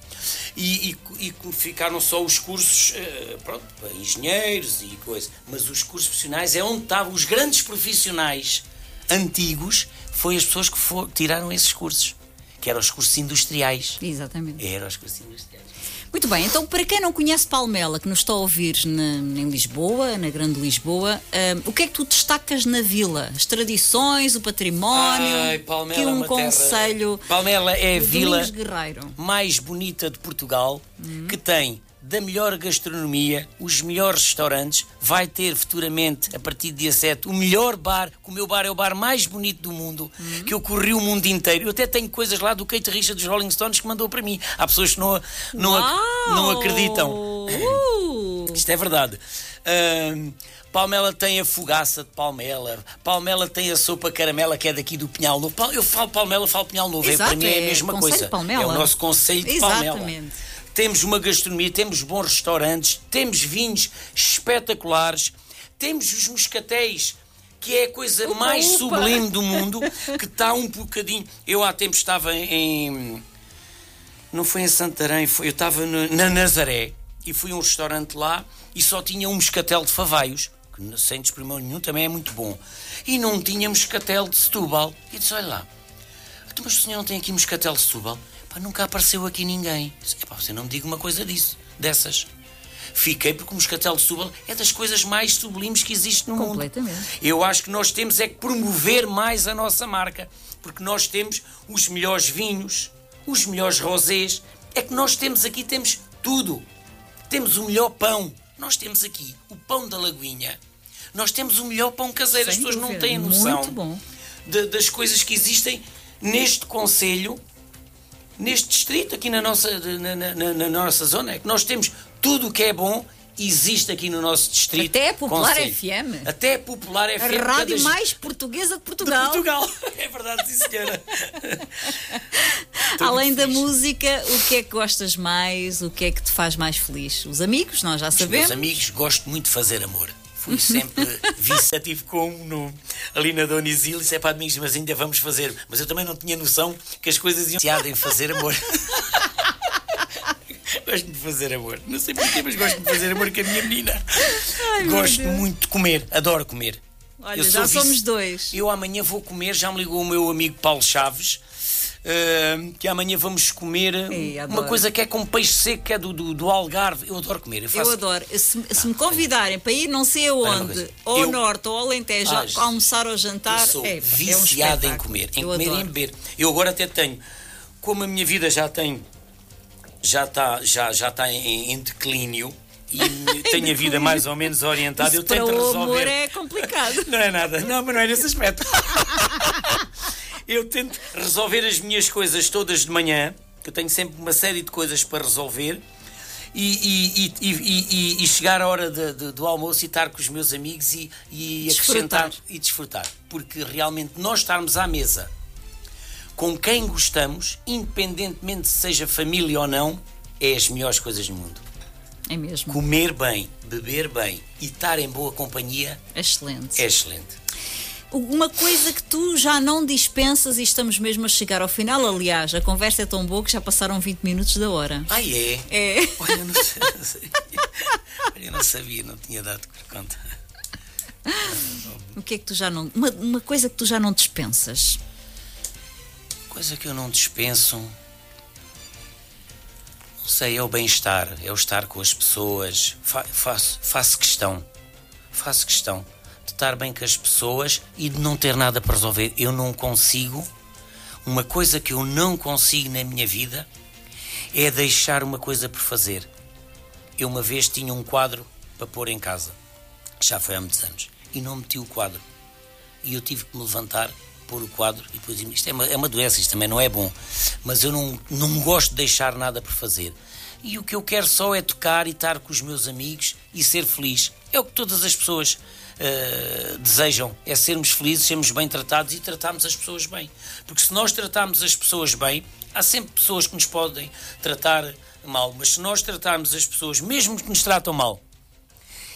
E, e- e ficaram só os cursos eh, pronto, para engenheiros e coisa. Mas os cursos profissionais é onde estavam os grandes profissionais antigos, foi as pessoas que for- tiraram esses cursos, que eram os cursos industriais. Exatamente. Eram os cursos industriais. Muito bem, então para quem não conhece Palmela, que nos está a ouvir na- em Lisboa, na Grande Lisboa, hum, o que é que tu destacas na vila? As tradições, o património? Ai, Palmela que é um terra- conselho. Palmela é a vila mais bonita de Portugal, Uhum. que tem da melhor gastronomia, os melhores restaurantes, vai ter futuramente, a partir do dia 7, o melhor bar, que o meu bar é o bar mais bonito do mundo, Uhum. que eu corri o mundo inteiro. Eu até tenho coisas lá do Kate Richard dos Rolling Stones que mandou para mim. Há pessoas que não, não, ac- não acreditam. Uh! Isto é verdade. Ahm, Palmela tem a fogaça de Palmela. Palmela tem a sopa caramela que é daqui do Pinhal Novo. Eu falo Palmela, falo Pinhal Novo. É, Exato, para mim é é a mesma Conselho coisa. É o nosso conselho de Palmela. Exatamente. Temos uma gastronomia, temos bons restaurantes, temos vinhos espetaculares, temos os moscatéis, que é a coisa Upa, mais upa. sublime do mundo, que está um bocadinho. Eu há tempo estava em. Não foi em Santarém, foi, eu estava no- na Nazaré e fui a um restaurante lá e só tinha um moscatel de Favaios, que sem desprimor nenhum também é muito bom. E não tinha moscatel de Setúbal. E disse: Olha lá, então, mas o senhor não tem aqui moscatel de Setúbal? Pá, nunca apareceu aqui ninguém. Disse, "Epá, você não me diga uma coisa disso, dessas. Fiquei porque o moscatel de Setúbal é das coisas mais sublimes que existe no Completamente. mundo. Eu acho que nós temos é que promover mais a nossa marca, porque nós temos os melhores vinhos, os melhores rosés. É que nós temos aqui, temos tudo. Temos o melhor pão. Nós temos aqui o pão da Lagoinha. Nós temos o melhor pão caseiro. As Sem pessoas não dúvida. têm noção de- das coisas que existem neste Conselho, neste distrito, aqui na nossa, na, na- na- nossa zona. É que nós temos tudo o que é bom existe aqui no nosso distrito. Até a Popular consegue. FM. Até a Popular A FM. rádio cada- mais portuguesa de de Portugal. Portugal. É verdade, sim, senhora. Além da música, o que é que gostas mais? O que é que te faz mais feliz? Os amigos, nós já Os sabemos. meus amigos, gosto muito de fazer amor. Fui sempre vice. Tive com um no, ali na Dona Isil disse: é para amigos, mas ainda vamos fazer. Mas eu também não tinha noção que as coisas iam se em fazer amor. gosto de fazer amor. Não sei porquê, mas gosto de fazer amor com a minha menina. Ai, gosto muito de comer, adoro comer. Olha, já somos dois. Eu amanhã vou comer, já me ligou o meu amigo Paulo Chaves. Ah, que amanhã vamos comer Ei, uma adoro. coisa que é com peixe seco, que é do, do, do Algarve. Eu adoro comer. Eu, faço Eu adoro. Se, se me convidarem para ir não sei aonde, ou ao Eu- norte, ou ao Alentejo, Ah, almoçar ou jantar, Eu sou é, é um viciado em comer, em Eu comer e em adoro. beber. Eu agora até tenho, como a minha vida já tem, já está já, já está em, em declínio e tenho a vida mais ou menos orientada, Isso eu tento para o resolver. amor é complicado. Não é nada, não, mas não é nesse aspecto. eu tento resolver as minhas coisas todas de manhã, que eu tenho sempre uma série de coisas para resolver. E, e- e- e- chegar à hora de- de- do almoço e estar com os meus amigos e, e Desfrutar. acrescentar e desfrutar. Porque realmente nós estarmos à mesa com quem gostamos, independentemente se seja família ou não, é as melhores coisas do mundo. É mesmo. Comer bem, beber bem e estar em boa companhia Excelente. é excelente. Uma coisa que tu já não dispensas e estamos mesmo a chegar ao final, aliás, a conversa é tão boa que já passaram 20 minutos da hora. Ah, é? É. Olha, eu não sabia. eu não sabia, não tinha dado conta. O que é que tu já não. Uma, uma coisa que tu já não dispensas. Coisa que eu não dispenso. Não sei, é o bem-estar, é o estar com as pessoas. Fa- faço, faço questão. Faço questão estar bem com as pessoas e de não ter nada para resolver. Eu não consigo. Uma coisa que eu não consigo na minha vida é deixar uma coisa por fazer. Eu uma vez tinha um quadro para pôr em casa, já foi há muitos anos, e não meti o quadro. E eu tive que me levantar, pôr o quadro e depois isto é uma, é uma doença, isto também não é bom. Mas eu não, não gosto de deixar nada por fazer. E o que eu quero só é tocar e estar com os meus amigos e ser feliz. É o que todas as pessoas eh, desejam, é sermos felizes, sermos bem tratados e tratarmos as pessoas bem. Porque se nós tratarmos as pessoas bem, há sempre pessoas que nos podem tratar mal, mas se nós tratarmos as pessoas, mesmo que nos tratam mal,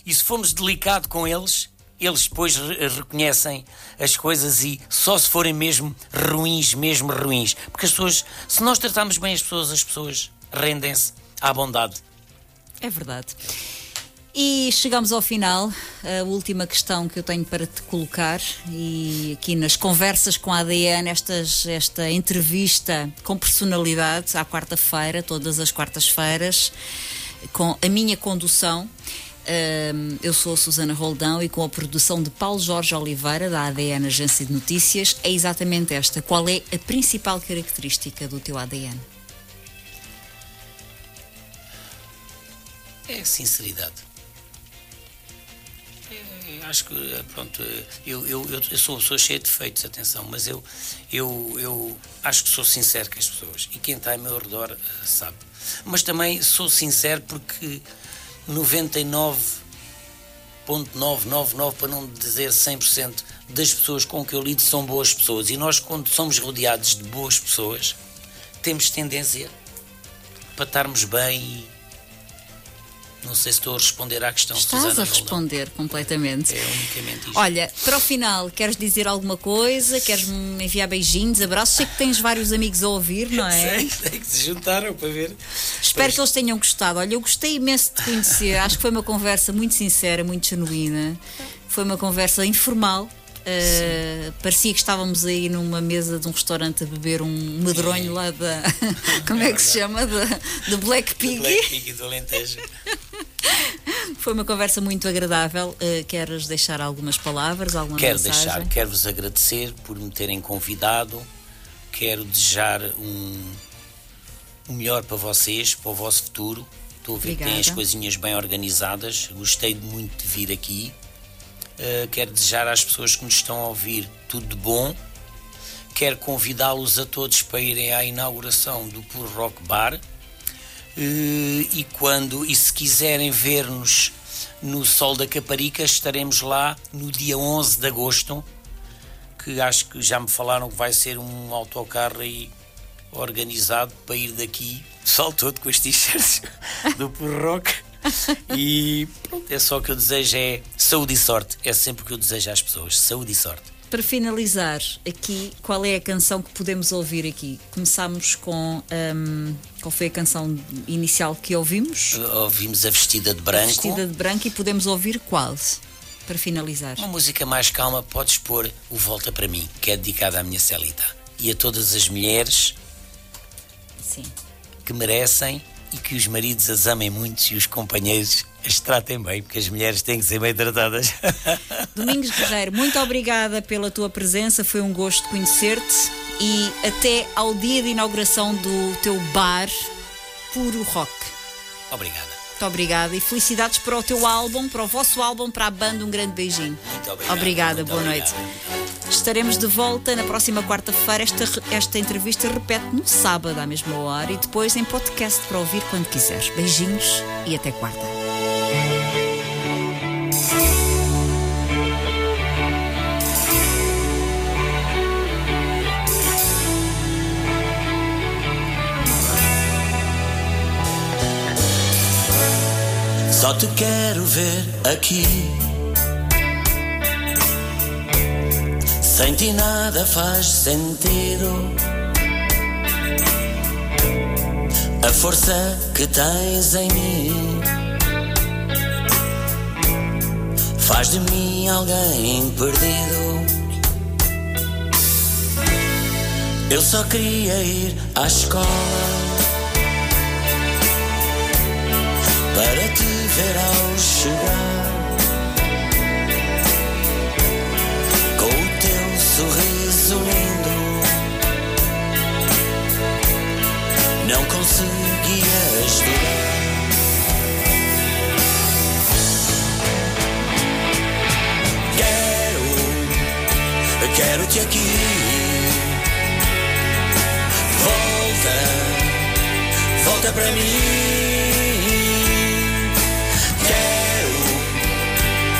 e se formos delicado com eles, eles depois re- reconhecem as coisas e só se forem mesmo ruins, mesmo ruins. Porque as pessoas, se nós tratarmos bem as pessoas, as pessoas rendem-se à bondade. É verdade. E chegamos ao final. A última questão que eu tenho para te colocar, e aqui nas conversas com a ADN, estas, esta entrevista com personalidade, à quarta-feira, todas as quartas-feiras, com a minha condução. Eu sou a Susana Roldão e com a produção de Paulo Jorge Oliveira, da ADN Agência de Notícias, é exatamente esta. Qual é a principal característica do teu ADN? É sinceridade. Acho que, é, pronto, é, eu, eu, eu, sou pessoa cheia de defeitos, atenção, mas eu, eu, eu acho que sou sincero com as pessoas e quem está ao meu redor eh, sabe. Mas também sou sincero porque 99,999, para não dizer 100%, das pessoas com que eu lido são boas pessoas e nós, quando somos rodeados de boas pessoas, temos tendência para estarmos bem não sei se estou a responder à questão Estás Susana a Roldão. responder completamente. É unicamente isto. Olha, para o final, queres dizer alguma coisa? Queres me enviar beijinhos, abraços? Sei que tens vários amigos a ouvir, não é? Sei, sei que se juntaram para ver. Espero que eles tenham gostado. Olha, eu gostei imenso de te conhecer. Acho que foi uma conversa muito sincera, muito genuína. Foi uma conversa informal. Uh, parecia que estávamos aí numa mesa de um restaurante a beber um medronho lá da. Como é que se chama? Do Black Pig. Black Pig do Alentejo. Foi uma conversa muito agradável. Uh, queres deixar algumas palavras, alguma Quero mensagem? deixar, quero-vos agradecer por me terem convidado. Quero desejar um, o melhor para vocês, para o vosso futuro. Estou a ver que têm as coisinhas bem organizadas. Gostei muito de vir aqui. Uh, quero desejar às pessoas que nos estão a ouvir tudo de bom. Quero convidá-los a todos para irem à inauguração do Puro Rock Bar. Eh, e quando e se quiserem ver-nos no Sol da Caparica, estaremos lá no dia 11 de agosto, que acho que já me falaram que vai ser um autocarro aí organizado para ir daqui, sol todo com os t-shirts do Puro Rock. E pronto, é só o que eu desejo é saúde e sorte. É sempre o que eu desejo às pessoas, saúde e sorte. Para finalizar, aqui, qual é a canção que podemos ouvir aqui? Começámos com. Um, qual foi a canção inicial que ouvimos? Ouvimos a Vestida de Branco. A vestida de Branco e podemos ouvir qual? Para finalizar. Uma música mais calma, podes pôr o Volta para mim, que é dedicada à minha Celita. E a todas as mulheres Sim. que merecem e que os maridos as amem muito e os companheiros as tratem bem, porque as mulheres têm que ser bem tratadas. Domingos Guerreiro, muito obrigada pela tua presença, foi um gosto conhecer-te e até ao dia de inauguração do teu bar Puro Rock. Obrigada. Muito obrigada e felicidades para o teu álbum, para o vosso álbum, para a banda. Um grande beijinho. Muito obrigado. Obrigada, muito boa obrigado. noite. Estaremos de volta na próxima quarta-feira. Esta, esta entrevista repete no sábado à mesma hora e depois em podcast para ouvir quando quiseres. Beijinhos e até quarta. Só te quero ver aqui. Sem ti nada faz sentido. A força que tens em mim faz de mim alguém perdido. Eu só queria ir à escola. para te ver ao chegar. Com o teu sorriso lindo, não conseguia estudar. Quero, quero-te aqui. Volta, volta para mim.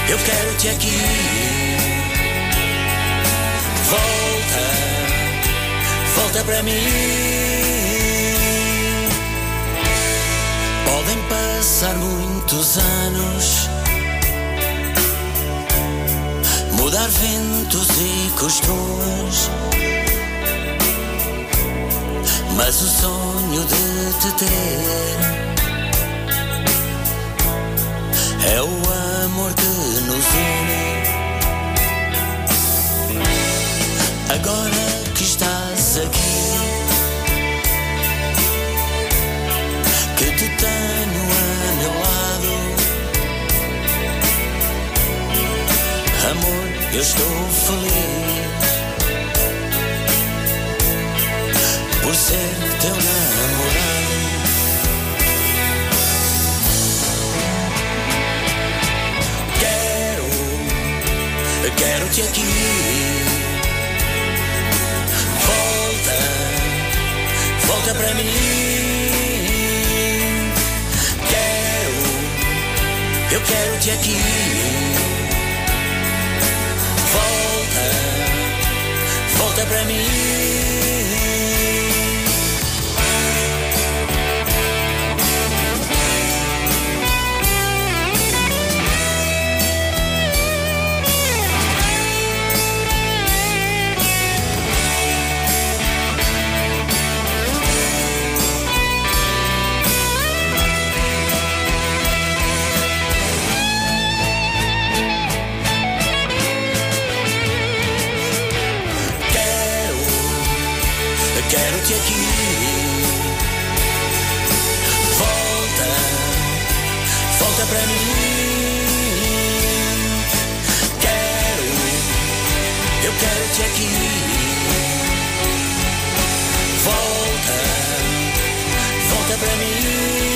Eu quero te aqui. Volta, volta pra mim. Podem passar muitos anos, mudar ventos e costumes. Mas o sonho de te ter é o amor que nos une. Agora que estás aqui, que te tenho a meu lado, amor, eu estou feliz por ser teu namorado. Quero-te aqui. Volta, volta pra mim. Quero, eu quero-te aqui. Volta, volta pra mim. quero-te aqui. Volta, volta pra mim. Quero, eu quero-te aqui. Volta, volta pra mim.